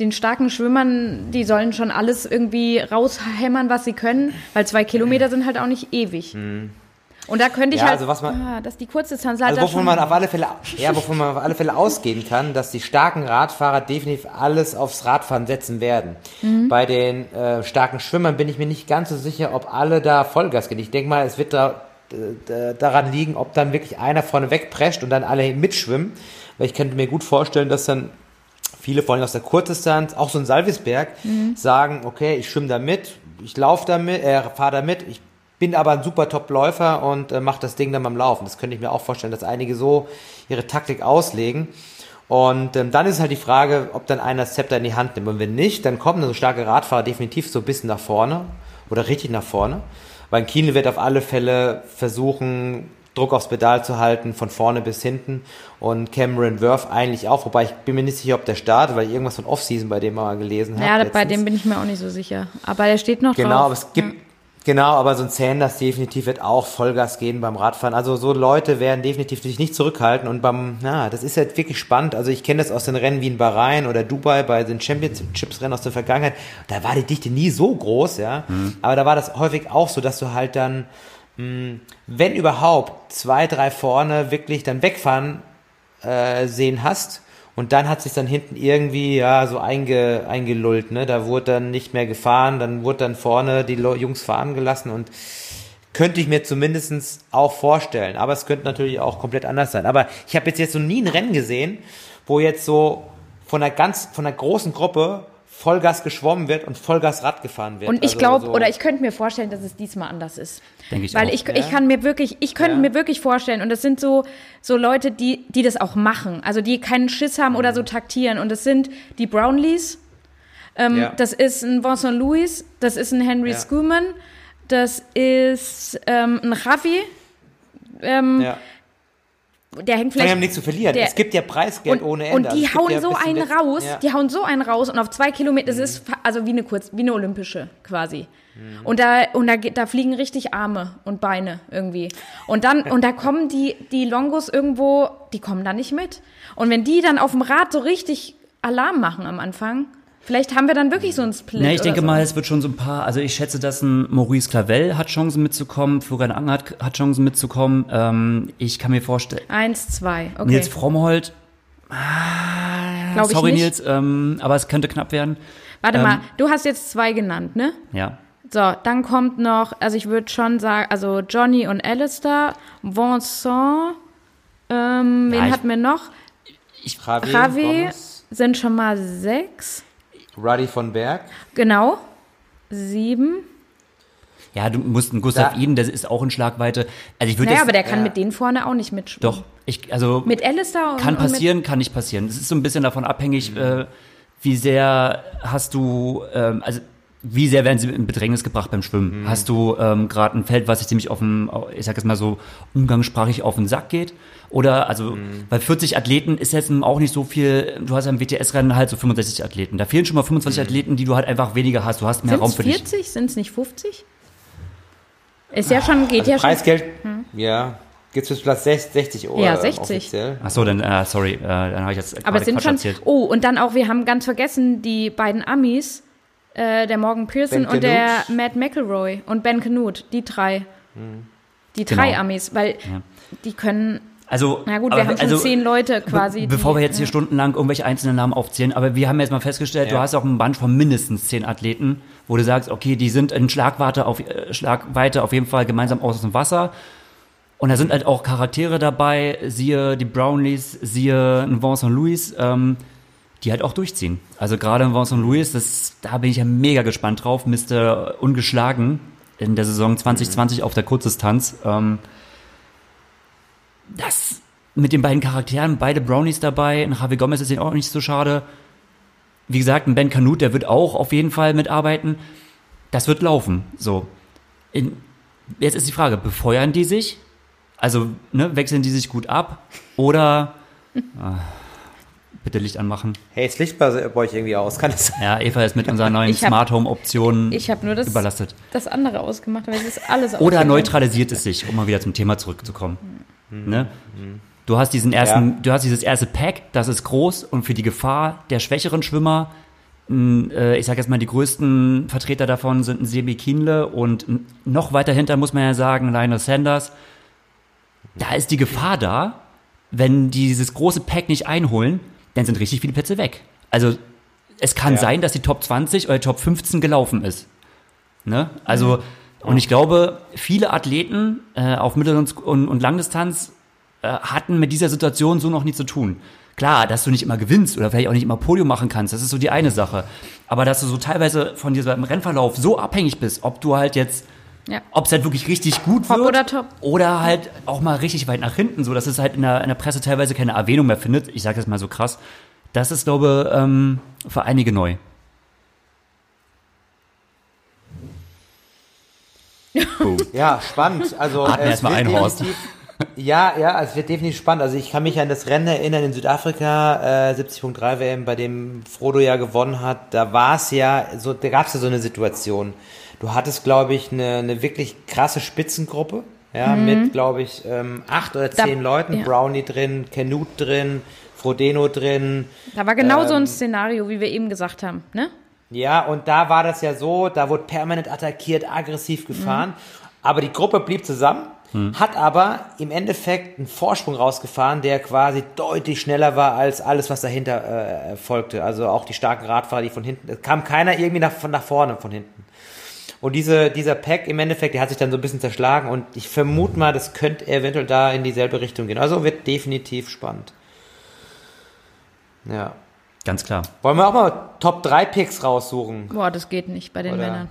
den starken Schwimmern, die sollen schon alles irgendwie raushämmern, was sie können, weil zwei Kilometer sind halt auch nicht ewig. Und da könnte ich Ja, halt, also was man- ah, dass die Kurzdistanzler Also da wovon man auf alle Fälle, ja, wovon man auf alle Fälle ausgehen kann, dass die starken Radfahrer definitiv alles aufs Radfahren setzen werden. Mhm. Bei den äh, starken Schwimmern bin ich mir nicht ganz so sicher, ob alle da Vollgas gehen. Ich denke mal, es wird da, äh, daran liegen, ob dann wirklich einer vorne wegprescht und dann alle mitschwimmen. Weil ich könnte mir gut vorstellen, dass dann viele, vor allem aus der Kurzdistanz, auch so ein Salvisberg, Mhm. sagen, okay, ich schwimme da mit, ich laufe da mit, äh, fahre da mit, ich bin aber ein super Top-Läufer und äh, mache das Ding dann beim Laufen. Das könnte ich mir auch vorstellen, dass einige so ihre Taktik auslegen. Und ähm, dann ist halt die Frage, ob dann einer das Zepter in die Hand nimmt. Und wenn nicht, dann kommen so starke Radfahrer definitiv so ein bisschen nach vorne oder richtig nach vorne. Weil Kienle wird auf alle Fälle versuchen, Druck aufs Pedal zu halten, von vorne bis hinten. Und Cameron Worth eigentlich auch, wobei ich bin mir nicht sicher, ob der startet, weil ich irgendwas von Offseason bei dem mal gelesen habe. ja, bei letztens. dem bin ich mir auch nicht so sicher. Aber der steht noch Genau, drauf. aber es gibt, genau, aber so ein Sanders definitiv wird auch Vollgas geben beim Radfahren. Also so Leute werden definitiv sich nicht zurückhalten und beim, na, das ist halt wirklich spannend. Also ich kenne das aus den Rennen wie in Bahrain oder Dubai bei den Championships-Rennen aus der Vergangenheit. Da war die Dichte nie so groß, ja. Aber da war das häufig auch so, dass du halt dann, mh, wenn überhaupt, zwei, drei vorne wirklich dann wegfahren äh, sehen hast. Und dann hat sich dann hinten irgendwie ja so einge, eingelullt, ne? Da wurde dann nicht mehr gefahren, dann wurde dann vorne die Jungs fahren gelassen und könnte ich mir zumindestens auch vorstellen. Aber es könnte natürlich auch komplett anders sein. Aber ich habe jetzt jetzt so nie ein Rennen gesehen, wo jetzt so von einer ganz, von einer großen Gruppe Vollgas geschwommen wird und Vollgas Rad gefahren wird. Und ich Also glaube, so- oder ich könnte mir vorstellen, dass es diesmal anders ist. Denke ich Weil auch. ich, ich kann mir wirklich, ich könnte Ja. mir wirklich vorstellen, und das sind so, so Leute, die, die das auch machen, also die keinen Schiss haben oder so taktieren. Und das sind die Brownlees, ähm, Ja. das ist ein Vincent Louis, das ist ein Henry Ja. Schumann, das ist ähm, ein Javi, ähm, ja. Der hängt Die vielleicht haben nichts zu verlieren. der- es gibt ja Preisgeld und, ohne Ende. Und die es hauen ja so einen raus, ja. die hauen so einen raus und auf zwei Kilometer, das ist fa- also wie eine kurz, wie eine olympische quasi. Und da und da da fliegen richtig Arme und Beine irgendwie. Und dann und da kommen die die Longos irgendwo, die kommen da nicht mit. Und wenn die dann auf dem Rad so richtig Alarm machen am Anfang, vielleicht haben wir dann wirklich so einen Split. Ja, ich denke so. mal, es wird schon so ein paar, also ich schätze, dass ein Maurice Clavel hat Chancen mitzukommen, Florian Anger hat, hat Chancen mitzukommen. Ähm, ich kann mir vorstellen, eins, zwei, okay. Nils Frommholt, Glaube ich sorry nicht. Nils, ähm, aber es könnte knapp werden. Warte ähm, mal, du hast jetzt zwei genannt, ne? Ja. So, dann kommt noch, also ich würde schon sagen, also Johnny und Alistair, Vincent, ähm, Ja, wen ich- hatten wir noch? Javi, Javi Gomez, sind schon mal sechs, Ruddy von Berg. genau, sieben. Ja, du musst einen Gustav Da- Iden, der ist auch in Schlagweite. Also ich würde Naja, aber der kann ja. mit denen vorne auch nicht mitschwimmen. doch, ich, also Mit Alistair und kann und mit- passieren, kann nicht passieren. Es ist so ein bisschen davon abhängig, äh, wie sehr hast du, ähm, also wie sehr werden sie in Bedrängnis gebracht beim Schwimmen? Mhm. Hast du ähm, gerade ein Feld, was sich ziemlich auf den, ich sag jetzt mal so umgangssprachig auf den Sack geht? Oder also, Mhm. weil 40 Athleten ist jetzt auch nicht so viel, du hast ja im WTS-Rennen halt so 65 Athleten. Da fehlen schon mal 25 Athleten, die du halt einfach weniger hast. Du hast mehr Sind Raum für dich. 40? Sind es nicht 50? Ist ja schon, geht Also ja schon. Preisgeld, ja, geht's bis Platz 60, 60 Euro Ja, 60. offiziell. Ach so, dann, äh, sorry, äh, dann habe ich jetzt Aber es sind Quatsch schon. erzählt. Oh, und dann auch, wir haben ganz vergessen, die beiden Amis, äh, der Morgan Pearson Ben und der Canute. Matt McElroy und Ben Canute, die drei. Die drei Genau. Amis, weil die können. Also, Na gut, aber- wir haben schon also, zehn Leute quasi. Be bevor die, wir jetzt hier ja. stundenlang irgendwelche einzelnen Namen aufzählen, aber wir haben jetzt mal festgestellt, du Ja. hast auch einen Bunch von mindestens zehn Athleten, wo du sagst, okay, die sind in Schlagweite auf, äh, Schlagweite auf jeden Fall gemeinsam aus dem Wasser. Und da sind halt auch Charaktere dabei, siehe die Brownlees, siehe ein Vincent Louis, ähm, die halt auch durchziehen. Also gerade ein Vincent Louis, das, da bin ich ja mega gespannt drauf, Mr. Ungeschlagen in der Saison 2020 auf der Kurzdistanz. Ähm, das mit den beiden Charakteren, beide Brownies dabei, ein Javi Gomez ist ihnen auch nicht so schade. Wie gesagt, ein Ben Canute, der wird auch auf jeden Fall mitarbeiten. Das wird laufen. So. In, jetzt ist die Frage, befeuern die sich? Also ne, wechseln die sich gut ab? Oder ah, bitte Licht anmachen. Hey, das Licht bei euch irgendwie aus, kann sein? Ja, Eva ist mit unseren neuen hab- Smart Home Optionen Ich habe nur das, überlastet. das andere ausgemacht, weil es ist alles Oder neutralisiert es sich, um mal wieder zum Thema zurückzukommen. Ne? Du hast diesen ersten, Ja. du hast dieses erste Pack, das ist groß und für die Gefahr der schwächeren Schwimmer, äh, ich sage jetzt mal, die größten Vertreter davon sind ein Sebi Kienle und noch weiter hinter muss man ja sagen, Lionel Sanders. Da ist die Gefahr da, wenn die dieses große Pack nicht einholen, dann sind richtig viele Plätze weg. Also es kann Ja. sein, dass die Top 20 oder Top 15 gelaufen ist. Ne? Also, und ich glaube, viele Athleten äh, auf Mittel- und, und, Langdistanz äh, hatten mit dieser Situation so noch nie zu tun. Klar, dass du nicht immer gewinnst oder vielleicht auch nicht immer Podium machen kannst, das ist so die eine Sache. Aber dass du so teilweise von diesem Rennverlauf so abhängig bist, ob du halt jetzt, Ja. ob es halt wirklich richtig gut Top wird oder top. oder halt auch mal richtig weit nach hinten, so dass es halt in der, in der Presse teilweise keine Erwähnung mehr findet. Ich sage das mal so krass. Das ist, glaube ich, ähm, für einige neu. Boom. Ja, spannend. Also Atmen es erst mal wird ein, Horst. definitiv- Ja, ja, es wird definitiv spannend. Also ich kann mich an das Rennen erinnern in Südafrika, äh, 70.3 WM, bei dem Frodo ja gewonnen hat. Da war es ja, so, da gab es ja so eine Situation. Du hattest, glaube ich, eine, eine wirklich krasse Spitzengruppe, ja, mit, glaube ich, ähm, acht oder Mhm. Da- zehn Leuten. ja. Brownie drin, Canute drin, Frodeno drin. Da war genau so Ähm, ein Szenario, wie wir eben gesagt haben, ne? Ja, und da war das ja so, da wurde permanent attackiert, aggressiv gefahren. Aber die Gruppe blieb zusammen, hat aber im Endeffekt einen Vorsprung rausgefahren, der quasi deutlich schneller war als alles, was dahinter äh, folgte. Also auch die starken Radfahrer, die von hinten, es kam keiner irgendwie nach, von nach vorne von hinten. Und diese, dieser Pack im Endeffekt, der hat sich dann so ein bisschen zerschlagen und ich vermute mal, das könnte eventuell da in dieselbe Richtung gehen. Also wird definitiv spannend. Ja. Ganz klar. Wollen wir auch mal Top 3 Picks raussuchen? Boah, das geht nicht bei den Oder- Männern.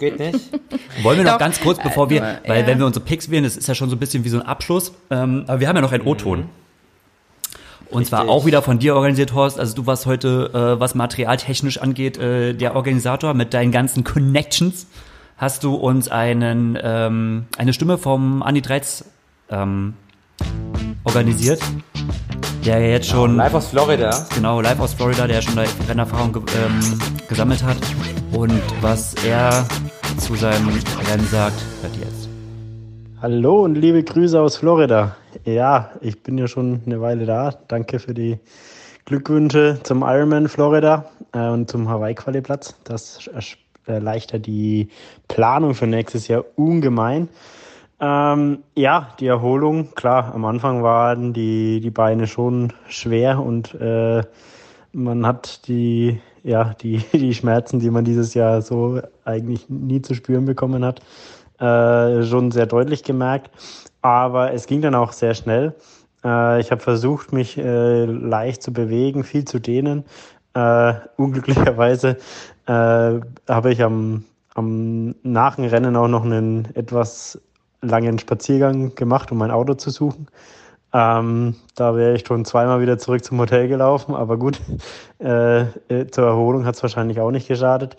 Geht nicht? Wollen wir noch Doch, ganz kurz, bevor wir, nur, weil ja. wenn wir unsere Picks wählen, das ist ja schon so ein bisschen wie so ein Abschluss, ähm, aber wir haben ja noch einen O-Ton. Und zwar Mhm. Auch wieder von dir organisiert, Horst. Also du warst heute, äh, was materialtechnisch angeht, äh, der Organisator mit deinen ganzen Connections. Hast du uns einen, ähm, eine Stimme vom Andi Dreiz ähm, organisiert, der ja jetzt schon Live aus Florida. genau, live aus Florida, der schon da Rennerfahrung ge ähm, gesammelt hat. Und was er zu seinem Rennen sagt, hört ihr jetzt. Hallo und liebe Grüße aus Florida. Ja, ich bin ja schon eine Weile da. Danke für die Glückwünsche zum Ironman Florida äh, und zum Hawaii-Quali-Platz. Das erleichtert die Planung für nächstes Jahr ungemein. Ähm, ja, die Erholung, klar, am Anfang waren die, die Beine schon schwer und äh, man hat die, ja, die, die Schmerzen, die man dieses Jahr so eigentlich nie zu spüren bekommen hat, äh, schon sehr deutlich gemerkt. Aber es ging dann auch sehr schnell. Äh, ich habe versucht, mich äh, leicht zu bewegen, viel zu dehnen. Äh, unglücklicherweise äh, habe ich am, am nach dem Rennen auch noch einen etwas langen Spaziergang gemacht, um mein Auto zu suchen. Ähm, da wäre ich schon zweimal wieder zurück zum Hotel gelaufen, aber gut, äh, äh, zur Erholung hat es wahrscheinlich auch nicht geschadet.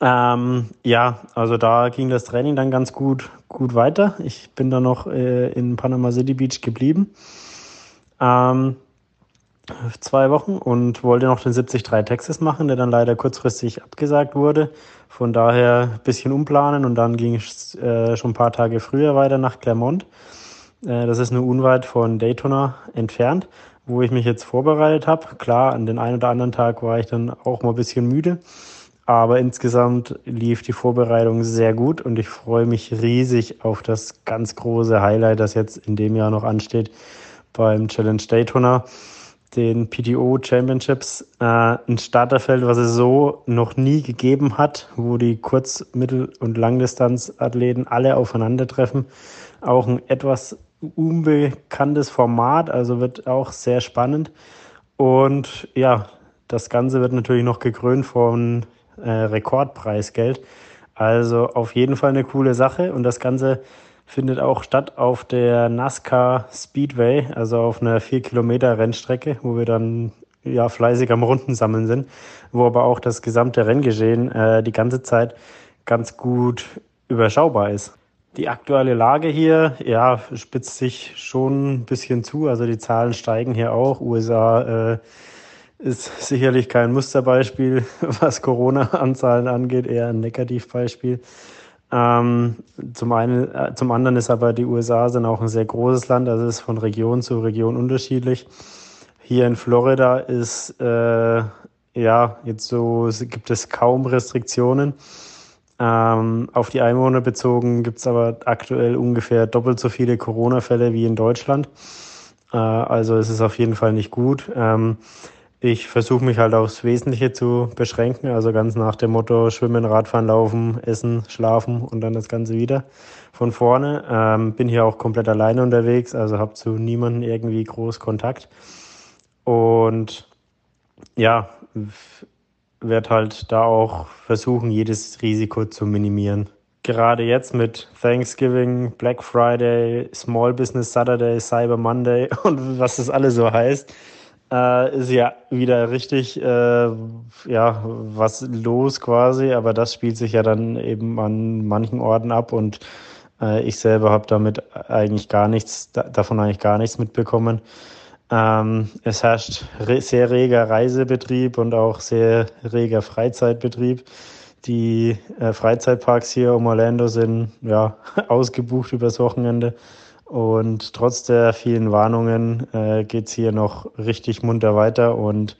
Ähm, ja, also da ging das Training dann ganz gut, gut weiter. Ich bin dann noch äh, in Panama City Beach geblieben. Ähm, zwei Wochen und wollte noch den 73 Texas machen, der dann leider kurzfristig abgesagt wurde. Von daher ein bisschen umplanen und dann ging es äh, schon ein paar Tage früher weiter nach Clermont. Äh, das ist nur unweit von Daytona entfernt, wo ich mich jetzt vorbereitet habe. Klar, an den einen oder anderen Tag war ich dann auch mal ein bisschen müde. Aber insgesamt lief die Vorbereitung sehr gut und ich freue mich riesig auf das ganz große Highlight, das jetzt in dem Jahr noch ansteht beim Challenge Daytona, den PTO Championships. Äh, ein Starterfeld, was es so noch nie gegeben hat, wo die Kurz-, Mittel- und Langdistanzathleten alle aufeinandertreffen. Auch ein etwas unbekanntes Format, also wird auch sehr spannend. Und ja, das Ganze wird natürlich noch gekrönt von äh, Rekordpreisgeld. Also auf jeden Fall eine coole Sache und das Ganze findet auch statt auf der NASCAR Speedway, also auf einer 4 Kilometer Rennstrecke, wo wir dann ja fleißig am Runden sammeln sind, wo aber auch das gesamte Renngeschehen äh, die ganze Zeit ganz gut überschaubar ist. Die aktuelle Lage hier, ja, spitzt sich schon ein bisschen zu. Also die Zahlen steigen hier auch. USA äh, ist sicherlich kein Musterbeispiel, was Corona-Anzahlen angeht, eher ein Negativbeispiel. Ähm, zum einen, äh, zum anderen ist aber die USA sind auch ein sehr großes Land, also ist von Region zu Region unterschiedlich. Hier in Florida ist äh, ja jetzt so gibt es kaum Restriktionen. Ähm, auf die Einwohner bezogen gibt es aber aktuell ungefähr doppelt so viele Corona-Fälle wie in Deutschland. Äh, also es auf jeden Fall nicht gut. Ähm, ich versuche mich halt aufs Wesentliche zu beschränken, also ganz nach dem Motto Schwimmen, Radfahren, Laufen, Essen, Schlafen und dann das Ganze wieder von vorne. Ähm, bin hier auch komplett alleine unterwegs, also habe zu niemandem irgendwie groß Kontakt. Und ja, werde halt da auch versuchen, jedes Risiko zu minimieren. Gerade jetzt mit Thanksgiving, Black Friday, Small Business Saturday, Cyber Monday und was das alles so heißt, äh, ist ja wieder richtig äh, ja was los quasi. Aber das spielt sich ja dann eben an manchen Orten ab und äh, ich selber habe damit eigentlich gar nichts davon eigentlich gar nichts mitbekommen. Ähm, es herrscht re sehr reger Reisebetrieb und auch sehr reger Freizeitbetrieb. Die äh, Freizeitparks hier um Orlando sind ja ausgebucht übers Wochenende. Und trotz der vielen Warnungen äh, geht es hier noch richtig munter weiter. Und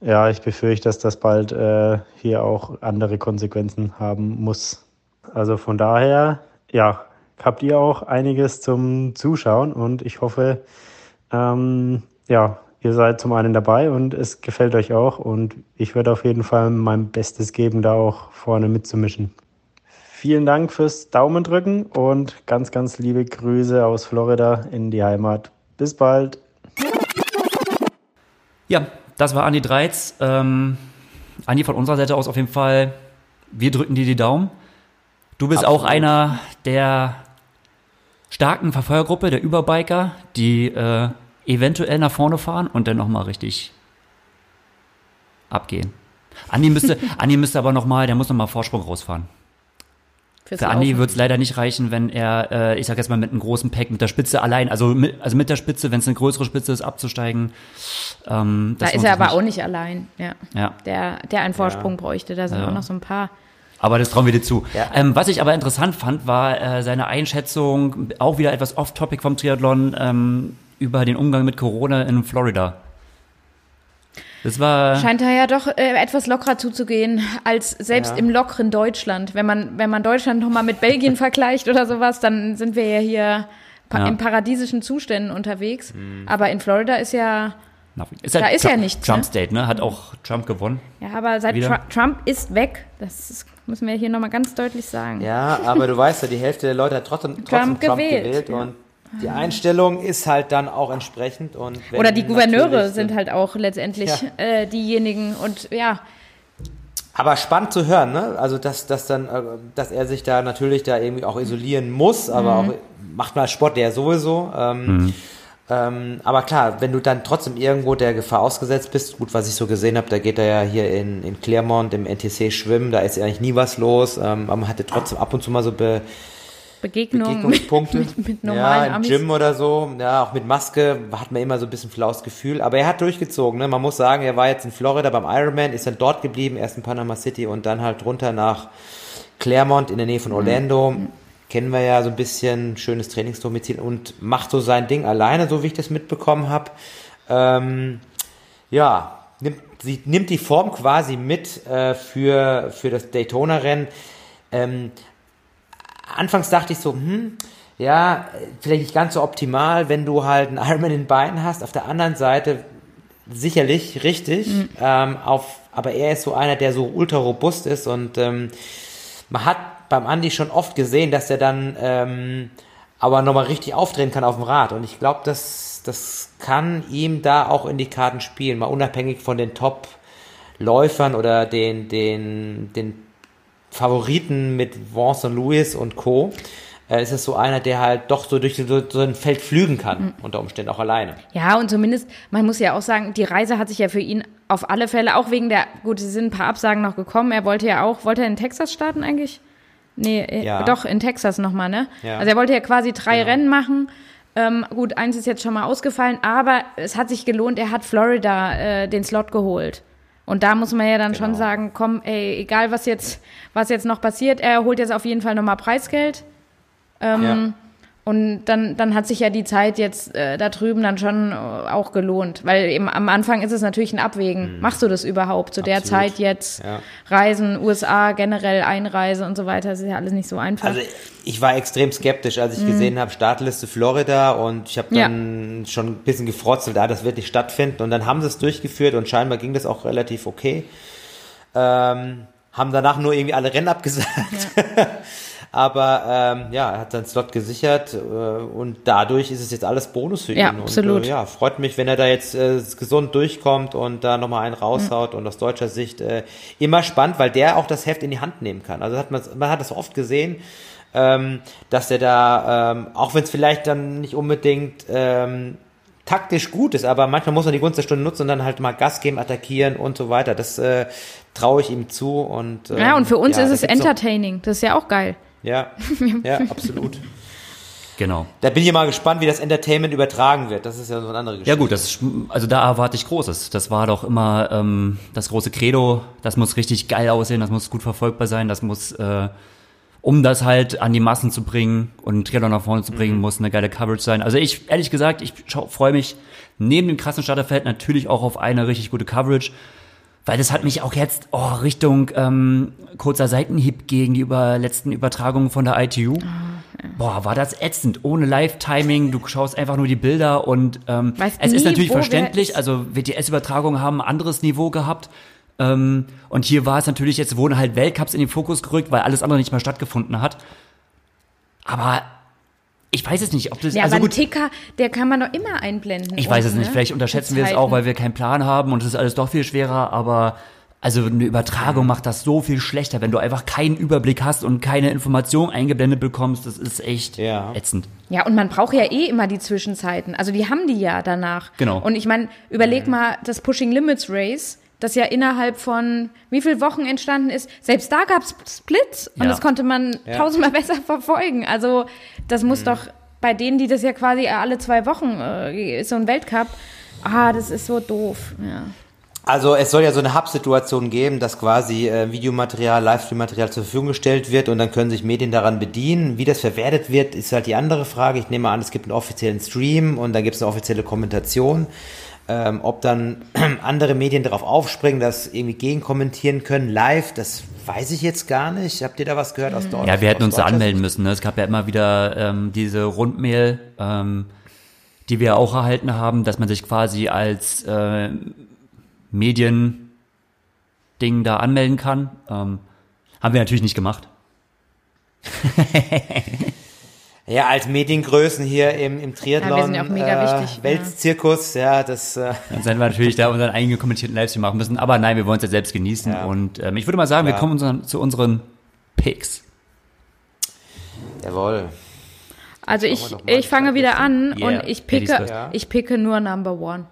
ja, ich befürchte, dass das bald äh, hier auch andere Konsequenzen haben muss. Also von daher, ja, habt ihr auch einiges zum Zuschauen und ich hoffe, ähm, ja, ihr seid zum einen dabei und es gefällt euch auch und ich werde auf jeden Fall mein Bestes geben, da auch vorne mitzumischen. Vielen Dank fürs Daumen drücken und ganz, ganz liebe Grüße aus Florida in die Heimat. Bis bald. Ja, das war Andi Dreiz. Ähm, Andi, von unserer Seite aus auf jeden Fall, wir drücken dir die Daumen. Du bist Absolut. auch einer der starken Verfeuergruppe, der Überbiker, die äh, eventuell nach vorne fahren und dann nochmal richtig abgehen. Andi müsste, Andi müsste aber nochmal, der muss nochmal Vorsprung rausfahren. Fürs Für Andi wird es leider nicht reichen, wenn er, äh, ich sag jetzt mal, mit einem großen Pack, mit der Spitze allein, also mit, also mit der Spitze, wenn es eine größere Spitze ist, abzusteigen. Ähm, da ist er aber nicht. auch nicht allein, ja. ja. Der, der einen Vorsprung ja. bräuchte, da sind ja. auch noch so ein paar. Aber das trauen wir dir zu. Ja. Ähm, was ich aber interessant fand, war äh, seine Einschätzung, auch wieder etwas off-topic vom Triathlon, ähm, über den Umgang mit Corona in Florida. Das war Scheint da ja doch äh, etwas lockerer zuzugehen als selbst ja. im lockeren Deutschland. Wenn man, wenn man Deutschland nochmal mit Belgien vergleicht oder sowas, dann sind wir ja hier pa ja. in paradiesischen Zuständen unterwegs. Mhm. Aber in Florida ist ja ist halt da ist Trump, ja nichts. Trump ne? State, ne? Hat auch Trump gewonnen. Ja, aber seit Tr Trump ist weg. Das ist, müssen wir hier nochmal ganz deutlich sagen. Ja, aber du weißt ja, die Hälfte der Leute hat trotzdem, trotzdem Trump, Trump gewählt. gewählt ja. und die Einstellung ist halt dann auch entsprechend. Und Oder die Gouverneure sind halt auch letztendlich ja. äh, diejenigen und ja. Aber spannend zu hören, ne? Also dass, dass dann, äh, dass er sich da natürlich da irgendwie auch isolieren muss, aber mhm. auch macht mal Sport der sowieso. Ähm, mhm. ähm, aber klar, wenn du dann trotzdem irgendwo der Gefahr ausgesetzt bist, gut, was ich so gesehen habe, da geht er ja hier in, in Clermont im NTC schwimmen, da ist eigentlich nie was los. Ähm, aber man hatte trotzdem ab und zu mal so be, Begegnungen Begegnungspunkte. Mit, mit, mit normalen ja, im. Gym oder so. Ja, auch mit Maske hat man immer so ein bisschen flaues Gefühl. Aber er hat durchgezogen. Ne? Man muss sagen, er war jetzt in Florida beim Ironman, ist dann dort geblieben, erst in Panama City und dann halt runter nach Claremont in der Nähe von mhm. Orlando. Mhm. Kennen wir ja so ein bisschen, schönes Trainingsdomizil und macht so sein Ding alleine, so wie ich das mitbekommen habe. Ähm, ja, nimmt, sie nimmt die Form quasi mit äh, für, für das Daytona-Rennen. Ähm, anfangs dachte ich so, hm, ja, vielleicht nicht ganz so optimal, wenn du halt einen Ironman in Beinen hast. Auf der anderen Seite sicherlich richtig, mhm. ähm, auf, aber er ist so einer, der so ultra robust ist und ähm, man hat beim Andi schon oft gesehen, dass er dann ähm, aber nochmal richtig aufdrehen kann auf dem Rad und ich glaube, das, das kann ihm da auch in die Karten spielen, mal unabhängig von den Top-Läufern oder den, den, den Favoriten mit Vincent Lewis und Co. Äh, ist es so einer, der halt doch so durch so, so ein Feld flügen kann, mhm. unter Umständen auch alleine. Ja, und zumindest, man muss ja auch sagen, die Reise hat sich ja für ihn auf alle Fälle, auch wegen der, gut, es sind ein paar Absagen noch gekommen, er wollte ja auch, wollte er in Texas starten eigentlich? Nee, äh, Ja. doch, in Texas nochmal, ne? Ja. Also er wollte ja quasi drei Genau. Rennen machen. Ähm, gut, eins ist jetzt schon mal ausgefallen, aber es hat sich gelohnt, er hat Florida äh, den Slot geholt. Und da muss man ja dann schon Genau. sagen, komm, ey, egal was jetzt, was jetzt noch passiert, er holt jetzt auf jeden Fall nochmal Preisgeld. Ähm, Ja. Und dann, dann hat sich ja die Zeit jetzt äh, da drüben dann schon äh, auch gelohnt. Weil eben am Anfang ist es natürlich ein Abwägen. Machst du das überhaupt zu der Mhm. Zeit jetzt? Ja. Reisen, USA, generell Einreise und so weiter, das ist ja alles nicht so einfach. Also ich war extrem skeptisch, als ich gesehen habe, Startliste Florida und ich habe Mhm. Ja. dann schon ein bisschen gefrotzelt, ah, das wird nicht stattfinden und dann haben sie es durchgeführt und scheinbar ging das auch relativ okay. Ähm, haben danach nur irgendwie alle Rennen abgesagt. Aber ähm, ja, er hat seinen Slot gesichert äh, und dadurch ist es jetzt alles Bonus für Ja, ihn. absolut. Und, äh, ja, freut mich, wenn er da jetzt äh, gesund durchkommt und da nochmal einen raushaut und aus deutscher Sicht äh, immer spannend, weil der auch das Heft in die Hand nehmen kann. Also hat man, man hat das oft gesehen, ähm, dass der da, ähm, auch wenn es vielleicht dann nicht unbedingt ähm, taktisch gut ist, aber manchmal muss man die Gunst der Stunde nutzen und dann halt mal Gas geben, attackieren und so weiter. Das äh, traue ich ihm zu und ähm, ja, und für uns ja, ist es entertaining. Das ist ja auch geil. Ja, ja, absolut. Genau. Da bin ich mal gespannt, wie das Entertainment übertragen wird. Das ist ja so eine andere Geschichte. Ja gut, das ist, also da erwarte ich Großes. Das war doch immer ähm, das große Credo. Das muss richtig geil aussehen, das muss gut verfolgbar sein, das muss, äh, um das halt an die Massen zu bringen und einen Triathlon nach vorne zu bringen, muss eine geile Coverage sein. Also ich, ehrlich gesagt, ich freue mich neben dem krassen Starterfeld natürlich auch auf eine richtig gute Coverage. Weil das hat mich auch jetzt oh, Richtung ähm, kurzer Seitenhieb gegen die über, letzten Übertragungen von der ITU. Boah, war das ätzend. Ohne Live-Timing, du schaust einfach nur die Bilder und ähm, Weißt es ist nie, natürlich wo wer verständlich. ist. Also WTS-Übertragungen haben ein anderes Niveau gehabt. Ähm, und hier war es natürlich, jetzt wurden halt Weltcups in den Fokus gerückt, weil alles andere nicht mehr stattgefunden hat. Aber ich weiß es nicht, ob das, Ja, also aber ein gut, Ticker, der kann man doch immer einblenden. ich weiß es nicht, ne? vielleicht unterschätzen wir es auch, weil wir keinen Plan haben und es ist alles doch viel schwerer, aber also eine Übertragung macht das so viel schlechter, wenn du einfach keinen Überblick hast und keine Information eingeblendet bekommst, das ist echt Ja. ätzend. Ja, und man braucht ja eh immer die Zwischenzeiten. Also die haben die ja danach. Genau. Und ich meine, überleg mal das Pushing Limits Race, das ja innerhalb von wie viel Wochen entstanden ist. Selbst da gab es Splits und Ja. das konnte man Ja. tausendmal besser verfolgen. Also das muss doch bei denen, die das ja quasi alle zwei Wochen äh, ist so ein Weltcup. Ah, das ist so doof. Ja. Also es soll ja so eine Hub-Situation geben, dass quasi äh, Videomaterial, Livestream-Material zur Verfügung gestellt wird und dann können sich Medien daran bedienen. Wie das verwertet wird, ist halt die andere Frage. Ich nehme an, es gibt einen offiziellen Stream und dann gibt es eine offizielle Kommentation. Ähm, ob dann andere Medien darauf aufspringen, das irgendwie gegenkommentieren können, live, das weiß ich jetzt gar nicht. Habt ihr da was gehört aus Deutschland? Ja, wir hätten uns da anmelden müssen. Ne? Es gab ja immer wieder ähm, diese Rundmail, ähm, die wir auch erhalten haben, dass man sich quasi als äh, Medien-Ding da anmelden kann. Ähm, haben wir natürlich nicht gemacht. Ja, als Mediengrößen hier im, im Triathlon, Ja, wir sind ja auch mega äh, wichtig, ja. Weltzirkus, ja, das äh, Dann sind wir natürlich da unseren eigenen kommentierten Livestream machen müssen. Aber nein, wir wollen es ja selbst genießen. Ja. Und ähm, ich würde mal sagen, wir kommen unseren, zu unseren Picks. jawohl. Also ich, ich fange wieder an Yeah. und ich picke, ich picke nur Number One.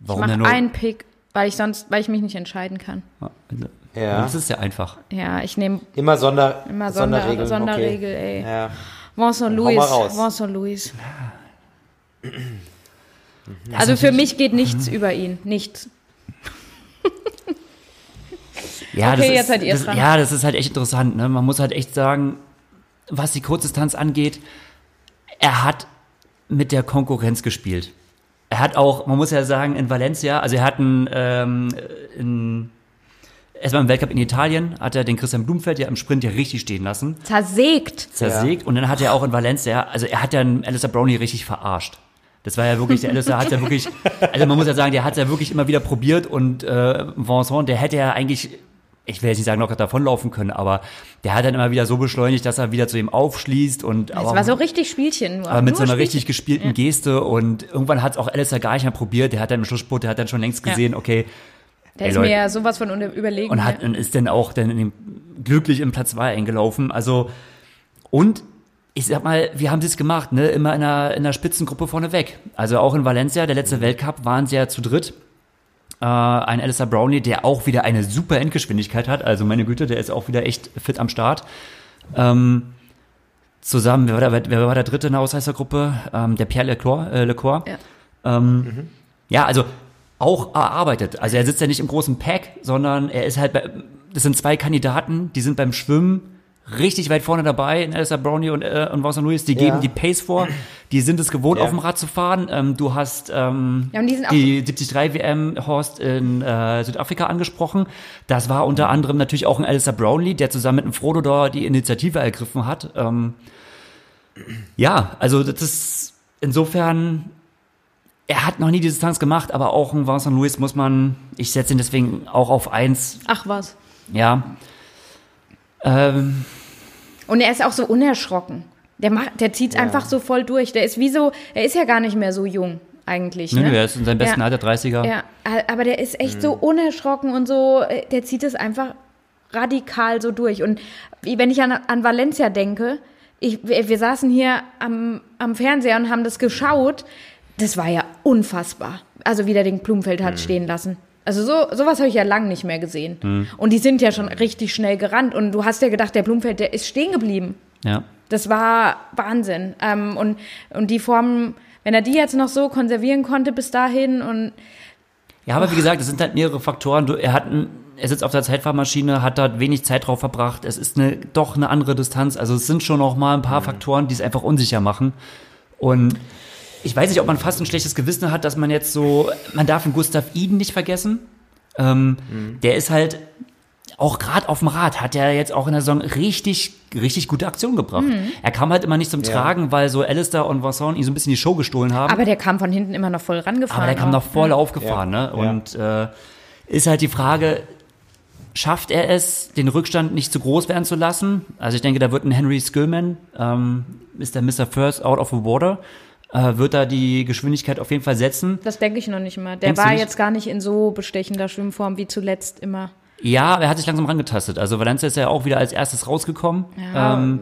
Ich Warum mache denn nur? einen Pick, weil ich sonst, weil ich mich nicht entscheiden kann. Ja. Das ist ja einfach. Ja, ich nehme Immer Sonder, immer Sonder, Sonderregeln. Sonderregel, okay. ey. Ja. Vincent Louis. Vincent Louis. Also für mich geht nichts über ihn, nichts. Ja, Okay, das jetzt ist, das, dran. Ja, das ist halt echt interessant. Ne? Man muss halt echt sagen, was die Kurzdistanz angeht, er hat mit der Konkurrenz gespielt. Er hat auch, man muss ja sagen, in Valencia, also er hat einen, ähm, in, erstmal im Weltcup in Italien, hat er den Christian Blumfeld ja im Sprint ja richtig stehen lassen, Zersägt. zersägt. Und dann hat er auch in Valencia, also er hat ja einen Alistair Brownie richtig verarscht. Das war ja wirklich, der Alistair hat ja wirklich, also man muss ja sagen, der hat ja wirklich immer wieder probiert und äh, Vincent, der hätte ja eigentlich, ich will jetzt nicht sagen, locker davonlaufen können, aber der hat dann immer wieder so beschleunigt, dass er wieder zu ihm aufschließt und Es war so richtig Spielchen nur. aber mit nur so einer Spielchen. richtig gespielten Geste und irgendwann hat es auch Alistair gar nicht mehr probiert, der hat dann im Schlussspurt, der hat dann schon längst Ja. gesehen, okay, Der Ey, ist Leute. mir ja sowas von überlegen. und hat ja. und ist dann auch dann in dem, glücklich im Platz 2 eingelaufen. Also und ich sag mal, wir haben es gemacht, ne, immer in einer, in einer Spitzengruppe vorneweg. Also auch in Valencia, der letzte Weltcup, waren sie ja zu dritt. Äh, ein Alistair Brownlee, der auch wieder eine super Endgeschwindigkeit hat. Also meine Güte, der ist auch wieder echt fit am Start. Ähm, zusammen, wer war, der, wer war der dritte in der Ausreißergruppe? Ähm, der Pierre Leclerc. Äh, Leclerc. Ja. Ähm, ja, also auch erarbeitet. Also er sitzt ja nicht im großen Pack, sondern er ist halt bei, das sind zwei Kandidaten, die sind beim Schwimmen richtig weit vorne dabei, in Alistair Brownie und, äh, und Vincent Lewis, die Ja. geben die Pace vor, die sind es gewohnt, Ja. auf dem Rad zu fahren. Ähm, du hast ähm, Ja, und die die 73 WM Horst in äh, Südafrika angesprochen. Das war unter anderem natürlich auch ein Alistair Brownlee, der zusammen mit einem Frodo da die Initiative ergriffen hat. Ähm, ja, also das ist insofern, er hat noch nie die Distanz gemacht, aber auch ein Vincent Lewis muss man, ich setze ihn deswegen auch auf eins, Ach was. ja. Ähm, Und er ist auch so unerschrocken. Der macht, der zieht einfach so voll durch. Der ist wie so, er ist ja gar nicht mehr so jung eigentlich. nö, Ne? er ist in seinem besten Ja. Alter 30er. Ja, aber der ist echt so unerschrocken und so, äh, der zieht es einfach radikal so durch. Und wie- wenn ich an, an Valencia denke, ich, wir, wir saßen hier am, am Fernseher und haben das geschaut, das war ja unfassbar. Also wie der den Blumenfeld hat stehen lassen. Also so sowas habe ich ja lang nicht mehr gesehen. Und die sind ja schon richtig schnell gerannt. Und du hast ja gedacht, der Blumenfeld, der ist stehen geblieben. ja. Das war Wahnsinn. Ähm, und, und die Form, wenn er die jetzt noch so konservieren konnte bis dahin und Ja, aber wie gesagt, es sind halt mehrere Faktoren. Du, er hat ein, er sitzt auf der Zeitfahrmaschine, hat dort wenig Zeit drauf verbracht. Es ist eine, doch eine andere Distanz. Also es sind schon noch mal ein paar Faktoren, die es einfach unsicher machen. Und ich weiß nicht, ob man fast ein schlechtes Gewissen hat, dass man jetzt so, man darf einen Gustav Iden nicht vergessen. Ähm, Der ist halt auch gerade auf dem Rad hat er jetzt auch in der Saison richtig, richtig gute Aktionen gebracht. Er kam halt immer nicht zum Tragen, weil so Alistair und Vincent ihm so ein bisschen die Show gestohlen haben. Aber der kam von hinten immer noch voll rangefahren. Aber der kam auch. noch voll aufgefahren, Ja. ne? Und äh, ist halt die Frage, schafft er es, den Rückstand nicht zu groß werden zu lassen? Also ich denke, da wird ein Henry Skillman, ähm, ist der Mr. First out of the water, äh, wird da die Geschwindigkeit auf jeden Fall setzen. Das denke ich noch nicht mal. Der Denkst war jetzt gar nicht in so bestechender Schwimmform wie zuletzt immer. Ja, er hat sich langsam rangetastet. Also Valencia ist ja auch wieder als erstes rausgekommen. Ja. Ähm,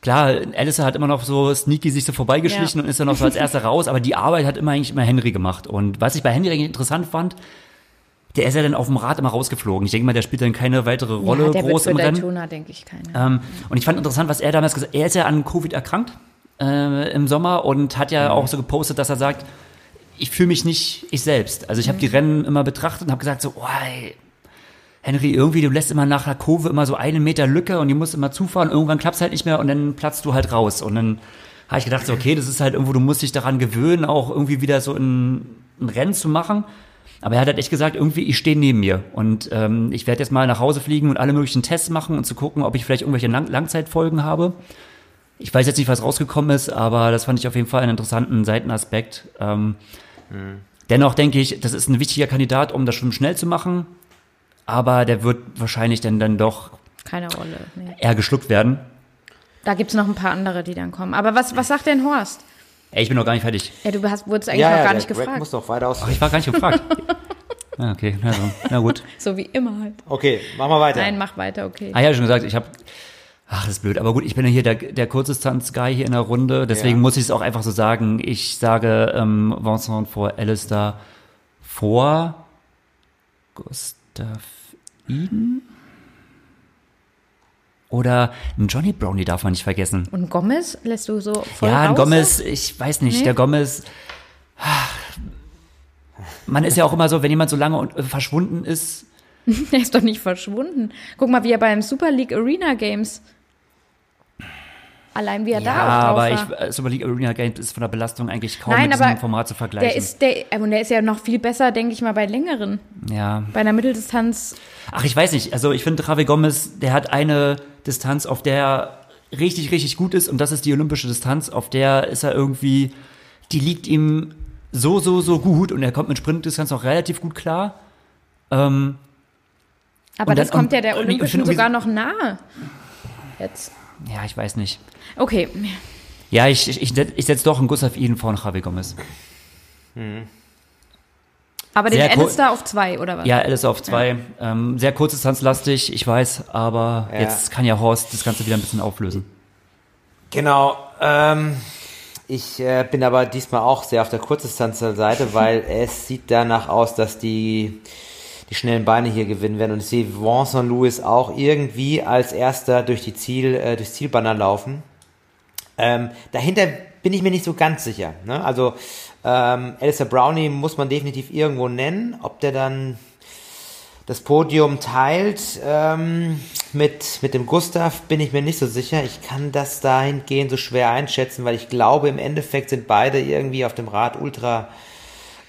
klar, Alistair hat immer noch so sneaky sich so vorbeigeschlichen Ja. und ist dann noch so als erster raus, aber die Arbeit hat immer eigentlich immer Henry gemacht. Und was ich bei Henry eigentlich interessant fand, der ist ja dann auf dem Rad immer rausgeflogen. Ich denke mal, der spielt dann keine weitere Rolle ja, der groß wird im für Rennen. Daytona, denke ich, keine. Ähm, und ich fand interessant, was er damals gesagt hat. Er ist ja an Covid erkrankt äh, im Sommer und hat ja auch so gepostet, dass er sagt, ich fühle mich nicht ich selbst. Also ich habe die Rennen immer betrachtet und habe gesagt so, oh, ey, Henry, irgendwie, du lässt immer nach der Kurve immer so einen Meter Lücke und die musst immer zufahren. Irgendwann klappt's halt nicht mehr und dann platzt du halt raus. Und dann habe ich gedacht, so, okay, das ist halt irgendwo, du musst dich daran gewöhnen, auch irgendwie wieder so ein, ein Rennen zu machen. Aber er hat halt echt gesagt, irgendwie, ich stehe neben mir. Und ähm, ich werde jetzt mal nach Hause fliegen und alle möglichen Tests machen und zu gucken, ob ich vielleicht irgendwelche Lang Langzeitfolgen habe. Ich weiß jetzt nicht, was rausgekommen ist, aber das fand ich auf jeden Fall einen interessanten Seitenaspekt. Ähm, Dennoch denke ich, das ist ein wichtiger Kandidat, um das Schwimmen schnell zu machen. Aber der wird wahrscheinlich dann, dann doch Keine Rolle. Nee. eher geschluckt werden. Da gibt es noch ein paar andere, die dann kommen. Aber was, was sagt denn Horst? Ey, ich bin noch gar nicht fertig. Ja, du hast, wurdest eigentlich noch gar der nicht Greg gefragt. muss noch weiter aus. Ach, ich war gar nicht gefragt. ah, okay, na, so. na gut. So wie immer halt. Okay, machen wir weiter. Nein, mach weiter, okay. Ah ja, schon gesagt, ich habe. Ach, das ist blöd. Aber gut, ich bin ja hier der, der Kurzdistanz-Guy hier in der Runde. Deswegen Ja. muss ich es auch einfach so sagen. Ich sage ähm, Vincent vor Alistair vor Gustav Eden. Oder ein Johnny Brownie darf man nicht vergessen. Und Gomez lässt du so voll ja, ein raus? Gomez, ich weiß nicht, Nee? der Gomez. Man ist ja auch immer so, wenn jemand so lange äh, verschwunden ist, Der ist doch nicht verschwunden. Guck mal, wie er beim Super League Arena Games. Allein wie er Ja, da auch drauf aber war. ich, äh, Super League Arena Games ist von der Belastung eigentlich kaum Nein, mit diesem Format zu vergleichen. der ist, der, und der ist ja noch viel besser, denke ich mal, bei längeren. ja. Bei einer Mitteldistanz. Ach, ich weiß nicht. Also ich finde, Javi Gomez, der hat eine Distanz, auf der er richtig, richtig gut ist und das ist die olympische Distanz, auf der ist er irgendwie, die liegt ihm so, so, so gut und er kommt mit Sprintdistanz auch relativ gut klar. Ähm, Aber das dann- kommt ja der und- Olympischen und- sogar noch nahe. Jetzt. Ja, ich weiß nicht. Okay. Ja, ich, ich, ich, setze doch einen Gustav Iden vor Javi Gomez. Aber den. Alistair auf zwei, oder was? Ja, Alice auf zwei. Ähm, sehr kurzdistanzlastig, ich weiß, aber Ja. jetzt kann ja Horst das Ganze wieder ein bisschen auflösen. Genau. Ähm, ich äh, bin aber diesmal auch sehr auf der Kurzdistanzseite, weil es sieht danach aus, dass die die schnellen Beine hier gewinnen werden. Und ich sehe Vincent Lewis auch irgendwie als erster durch die Ziel, äh, durchs Zielbanner laufen. Ähm, dahinter bin ich mir nicht so ganz sicher. Ne? Also ähm, Alistair Brownie muss man definitiv irgendwo nennen. Ob der dann das Podium teilt ähm, mit, mit dem Gustav, bin ich mir nicht so sicher. Ich kann das dahingehend so schwer einschätzen, weil ich glaube, im Endeffekt sind beide irgendwie auf dem Rad ultra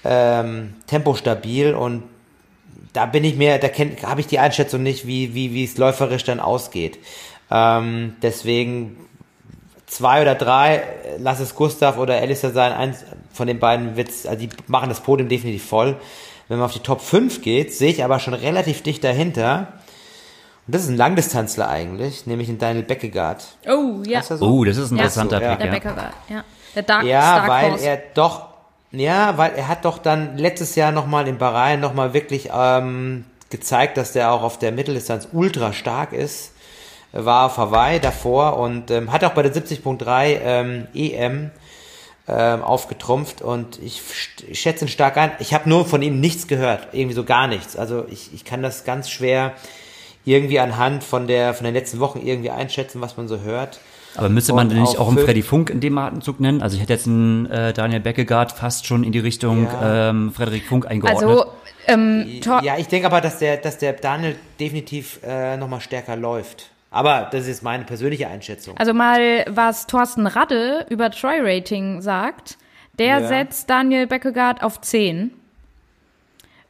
ähm, tempostabil und da bin ich mir, da habe ich die Einschätzung nicht, wie, wie, wie es läuferisch dann ausgeht. Ähm, deswegen zwei oder drei, lass es Gustav oder Alistair sein, eins von den beiden wird's, also die machen das Podium definitiv voll. Wenn man auf die Top 5 geht, sehe ich aber schon relativ dicht dahinter. Und das ist ein Langdistanzler eigentlich, nämlich den Daniel Beckegaard. Oh, ja. So? Oh, das ist ein interessanter ja. Pick, Der ja. Beckegaard, ja. Der Dark, Ja, Stark weil Horse. er doch, ja, weil er hat doch dann letztes Jahr nochmal in Bahrain nochmal wirklich ähm, gezeigt, dass der auch auf der Mitteldistanz ultra stark ist. War auf Hawaii davor und ähm, hat auch bei der 70.3 ähm, EM ähm, aufgetrumpft und ich, ich schätze ihn stark ein. Ich habe nur von ihm nichts gehört, irgendwie so gar nichts. Also ich, ich kann das ganz schwer irgendwie anhand von der von den letzten Wochen irgendwie einschätzen, was man so hört. Aber müsste man denn nicht auch einen Freddy Funk in dem Atemzug nennen? Also ich hätte jetzt einen äh, Daniel Beckegaard fast schon in die Richtung Ja. ähm, Frederik Funk eingeordnet. Also, ähm, Ja, ich denke aber, dass der, dass der Daniel definitiv äh, nochmal stärker läuft. Aber das ist meine persönliche Einschätzung. also mal, was Thorsten Radde über Troy Rating sagt, der Ja. setzt Daniel Beckegaard auf 10.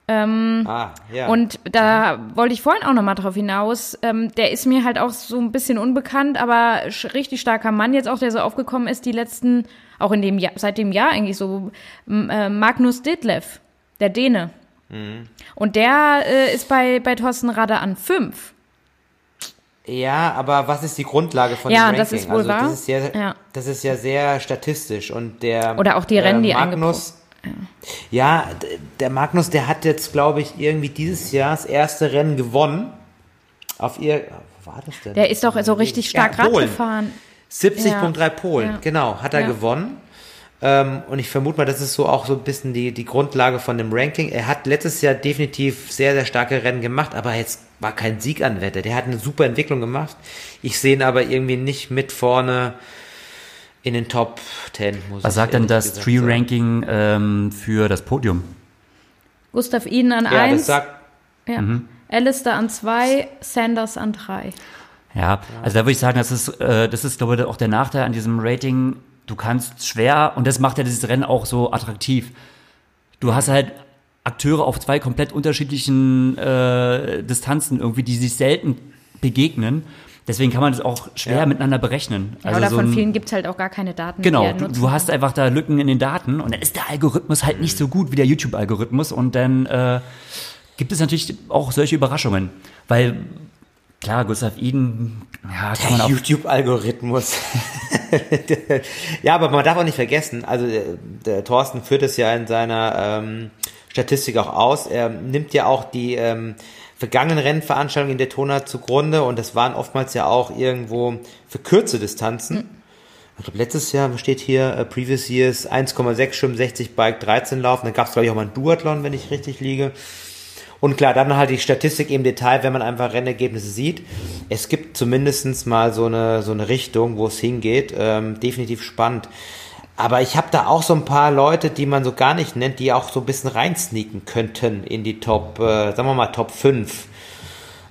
ah, ja. Und da wollte ich vorhin auch nochmal drauf hinaus. Ähm, der ist mir halt auch so ein bisschen unbekannt, aber richtig starker Mann jetzt auch, der so aufgekommen ist, die letzten, auch in dem Jahr, seit dem Jahr eigentlich so, äh, Magnus Ditlev, der Däne. Und der äh, ist bei, bei Thorsten Radde an 5. ja, aber was ist die Grundlage von Ja, dem Ranking? das ist wohl also, wahr. Das ist ja, Ja. das ist ja sehr statistisch und der Oder auch die Rennen, die Magnus, ja, der Magnus, der hat jetzt, glaube ich, irgendwie dieses Jahr das erste Rennen gewonnen. Auf ihr, wo war das denn? Der ist doch so richtig stark Ja, Rad Polen. gefahren. 70.3 Polen, Ja. genau, hat er Ja. gewonnen. Ähm, und ich vermute mal, das ist so auch so ein bisschen die, die Grundlage von dem Ranking. Er hat letztes Jahr definitiv sehr, sehr starke Rennen gemacht, aber jetzt war kein Sieg an Wette. Der hat eine super Entwicklung gemacht. Ich sehe ihn aber irgendwie nicht mit vorne in den Top 10. Muss Was ich sagt denn das gesagt Tree sagen. Ranking ähm, für das Podium? Gustav Iden an Ja, das 1, sagt, ja. Alistair an 2, Sanders an 3. Ja, also da würde ich sagen, das ist, äh, das ist, glaube ich, auch der Nachteil an diesem Rating. Du kannst schwer, und das macht ja dieses Rennen auch so attraktiv. Du hast halt Akteure auf zwei komplett unterschiedlichen äh, Distanzen irgendwie, die sich selten begegnen. Deswegen kann man das auch schwer Ja. miteinander berechnen. Ja, oder so von ein- vielen gibt's halt auch gar keine Daten. Genau, du, du hast einfach da Lücken in den Daten und dann ist der Algorithmus halt nicht so gut wie der YouTube-Algorithmus und dann äh, gibt es natürlich auch solche Überraschungen, weil klar, Gustav Iden, ja, kann man auch, YouTube-Algorithmus. ja, aber man darf auch nicht vergessen, also der, der Thorsten führt es ja in seiner ähm, Statistik auch aus. Er nimmt ja auch die ähm, vergangenen Rennveranstaltungen in Daytona zugrunde und das waren oftmals ja auch irgendwo verkürzte Distanzen. Ich glaube, letztes Jahr steht hier äh, Previous Years 1,6 Schwimmen, 60 Bike, 13 Laufen. Dann gab es, glaube ich, auch mal ein Duathlon, wenn ich richtig liege. Und klar, dann halt die Statistik im Detail, wenn man einfach Rennergebnisse sieht. Es gibt zumindestens mal so eine, so eine Richtung, wo es hingeht. Ähm, definitiv spannend. Aber ich habe da auch so ein paar Leute, die man so gar nicht nennt, die auch so ein bisschen reinsneaken könnten in die Top, äh, sagen wir mal Top 5.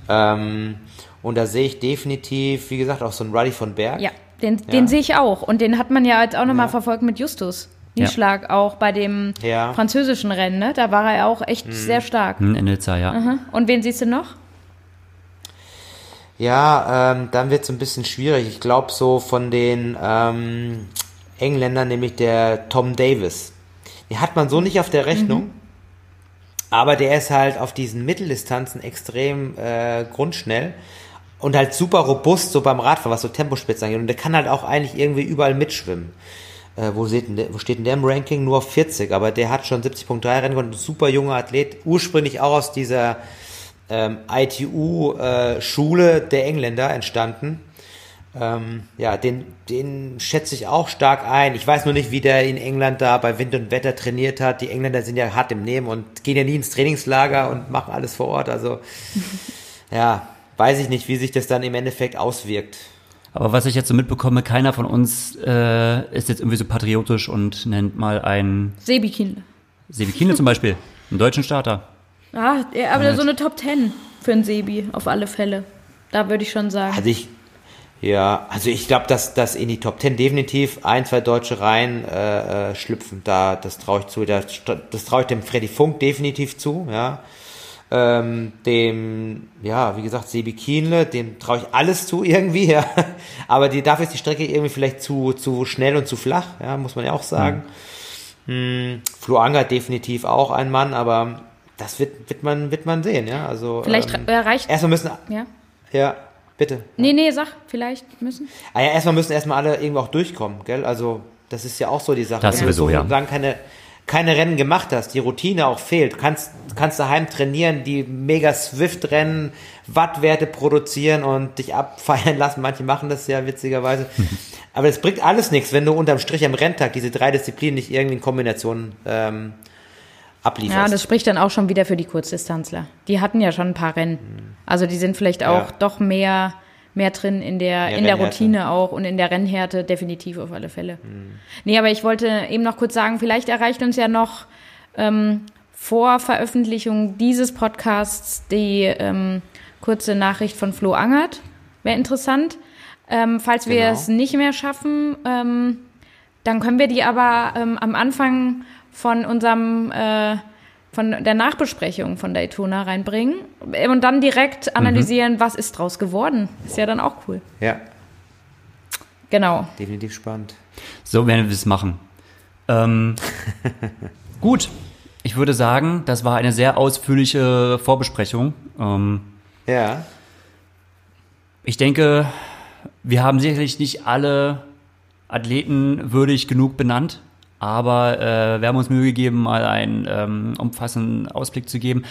Ähm, und da sehe ich definitiv, wie gesagt, auch so einen Ruddy von Berg. Ja, den, den sehe ich auch. Und den hat man ja jetzt auch nochmal verfolgt mit Justus. Nieschlag auch bei dem Ja. französischen Rennen, ne? Da war er auch echt sehr stark. in Nizza, ja. Und wen siehst du noch? Ja, ähm, dann wird es ein bisschen schwierig. Ich glaube so von den ähm, Engländern, nämlich der Tom Davis. Den hat man so nicht auf der Rechnung, aber der ist halt auf diesen Mitteldistanzen extrem äh, grundschnell und halt super robust so beim Radfahren, was so Tempospitzen angeht. Und der kann halt auch eigentlich irgendwie überall mitschwimmen. Äh, wo, steht denn der, wo steht denn der im Ranking? Nur auf 40, aber der hat schon 70.3 Rennen gewonnen, ein super junger Athlet, ursprünglich auch aus dieser ähm, ITU-Schule der Engländer entstanden. Ähm, ja, den, den schätze ich auch stark ein. Ich weiß nur nicht, wie der in England da bei Wind und Wetter trainiert hat. Die Engländer sind ja hart im Nehmen und gehen ja nie ins Trainingslager und machen alles vor Ort. Also, ja, weiß ich nicht, wie sich das dann im Endeffekt auswirkt. Aber was ich jetzt so mitbekomme, keiner von uns äh, ist jetzt irgendwie so patriotisch und nennt mal einen Sebi Kienle. Sebi Kienle zum Beispiel, einen deutschen Starter. Ah, ja, aber so eine Top 10 für einen Sebi, auf alle Fälle. Da würde ich schon sagen. Also ich, ja, also ich glaube, dass, dass in die Top 10 definitiv ein, zwei Deutsche rein äh, äh, schlüpfen. Da, das traue ich zu. Das, das traue ich dem Freddy Funk definitiv zu, ja. Ähm, dem, ja, wie gesagt, Sebi Kienle, dem traue ich alles zu irgendwie, ja. Aber die, dafür ist die Strecke irgendwie vielleicht zu, zu schnell und zu flach, ja, muss man ja auch sagen. Mhm. Hm, Flo Anger definitiv auch ein Mann, aber das wird, wird man, wird man sehen, ja. Also, Vielleicht ähm, erreicht. erstmal müssen, Ja. ja, bitte. Nee, nee, sag, vielleicht müssen. Ah ja, erstmal müssen erstmal alle irgendwo auch durchkommen, gell? Also, das ist ja auch so die Sache. Das Wenn du sowieso, ja. sozusagen keine, keine Rennen gemacht hast, die Routine auch fehlt, du kannst, kannst daheim trainieren, die mega Swift-Rennen, Wattwerte produzieren und dich abfeiern lassen. Manche machen das ja witzigerweise. Aber es bringt alles nichts, wenn du unterm Strich am Renntag diese drei Disziplinen nicht irgendwie in Kombination ähm, ablieferst. Ja, das spricht dann auch schon wieder für die Kurzdistanzler. Die hatten ja schon ein paar Rennen. Also die sind vielleicht auch Ja. doch mehr, mehr drin in der, Mehr in der Rennhärte. Routine auch und in der Rennhärte definitiv auf alle Fälle. Nee, aber ich wollte eben noch kurz sagen, vielleicht erreicht uns ja noch ähm, vor Veröffentlichung dieses Podcasts die ähm, kurze Nachricht von Flo Angert. Wäre interessant. Ähm, falls wir Genau. es nicht mehr schaffen, ähm, dann können wir die aber ähm, am Anfang von unserem äh, von der Nachbesprechung von Daytona reinbringen und dann direkt analysieren, was ist draus geworden. Ist ja dann auch cool. Ja, Genau. definitiv spannend. So werden wir es machen. Ähm, gut, ich würde sagen, das war eine sehr ausführliche Vorbesprechung. Ähm, Ja, ich denke, wir haben sicherlich nicht alle Athleten würdig genug benannt, aber äh, wir haben uns Mühe gegeben, mal einen ähm, umfassenden Ausblick zu geben.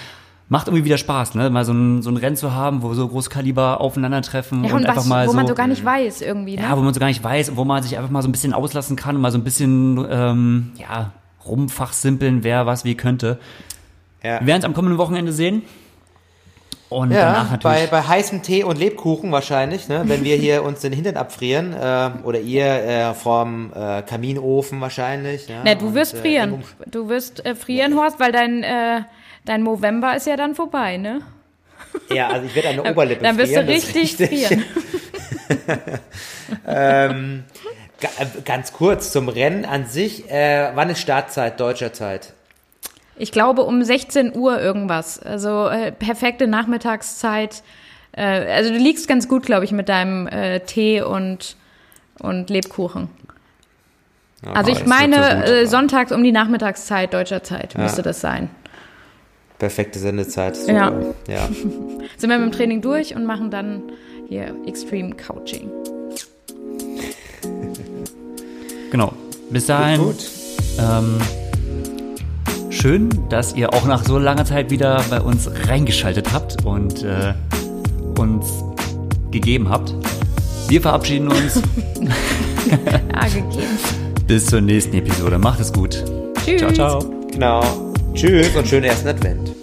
Macht irgendwie wieder Spaß, ne? Mal so ein, so ein Rennen zu haben, wo so Großkaliber aufeinandertreffen Ja, und, und einfach was, mal wo so. man so gar nicht weiß irgendwie. Ne? Ja, wo man so gar nicht weiß, wo man sich einfach mal so ein bisschen auslassen kann und mal so ein bisschen, ähm, ja, rumfachsimpeln, wer was wie könnte. ja. Wir werden es am kommenden Wochenende sehen. Und Ja, danach bei, natürlich. bei heißem Tee und Lebkuchen wahrscheinlich, ne? wenn wir hier uns den Hintern abfrieren äh, oder ihr äh, vorm äh, Kaminofen wahrscheinlich. Ja? Ne, du Und, wirst äh, frieren. Du wirst äh, frieren, Horst, weil dein, äh, dein November ist ja dann vorbei, ne? Ja, also ich werde eine Oberlippe Dann wirst du frieren. das ist richtig frieren. ähm, äh, ganz kurz zum Rennen an sich. Äh, wann ist Startzeit deutscher Zeit? Ich glaube um 16 Uhr irgendwas. Also äh, perfekte Nachmittagszeit. Äh, also du liegst ganz gut, glaube ich, mit deinem äh, Tee und, und Lebkuchen. Also ich meine, so gut, äh, sonntags um die Nachmittagszeit deutscher Zeit müsste das sein. Perfekte Sendezeit. Super. Ja. ja. Sind wir mit dem Training durch und machen dann hier Extreme Couching. Genau. Bis dahin. Gut. Ähm, schön, dass ihr auch nach so langer Zeit wieder bei uns reingeschaltet habt und äh, uns gegeben habt. Wir verabschieden uns. Ah, gegeben. Bis zur nächsten Episode. Macht es gut. Tschüss. Ciao, ciao. Genau. Tschüss und schönen ersten Advent.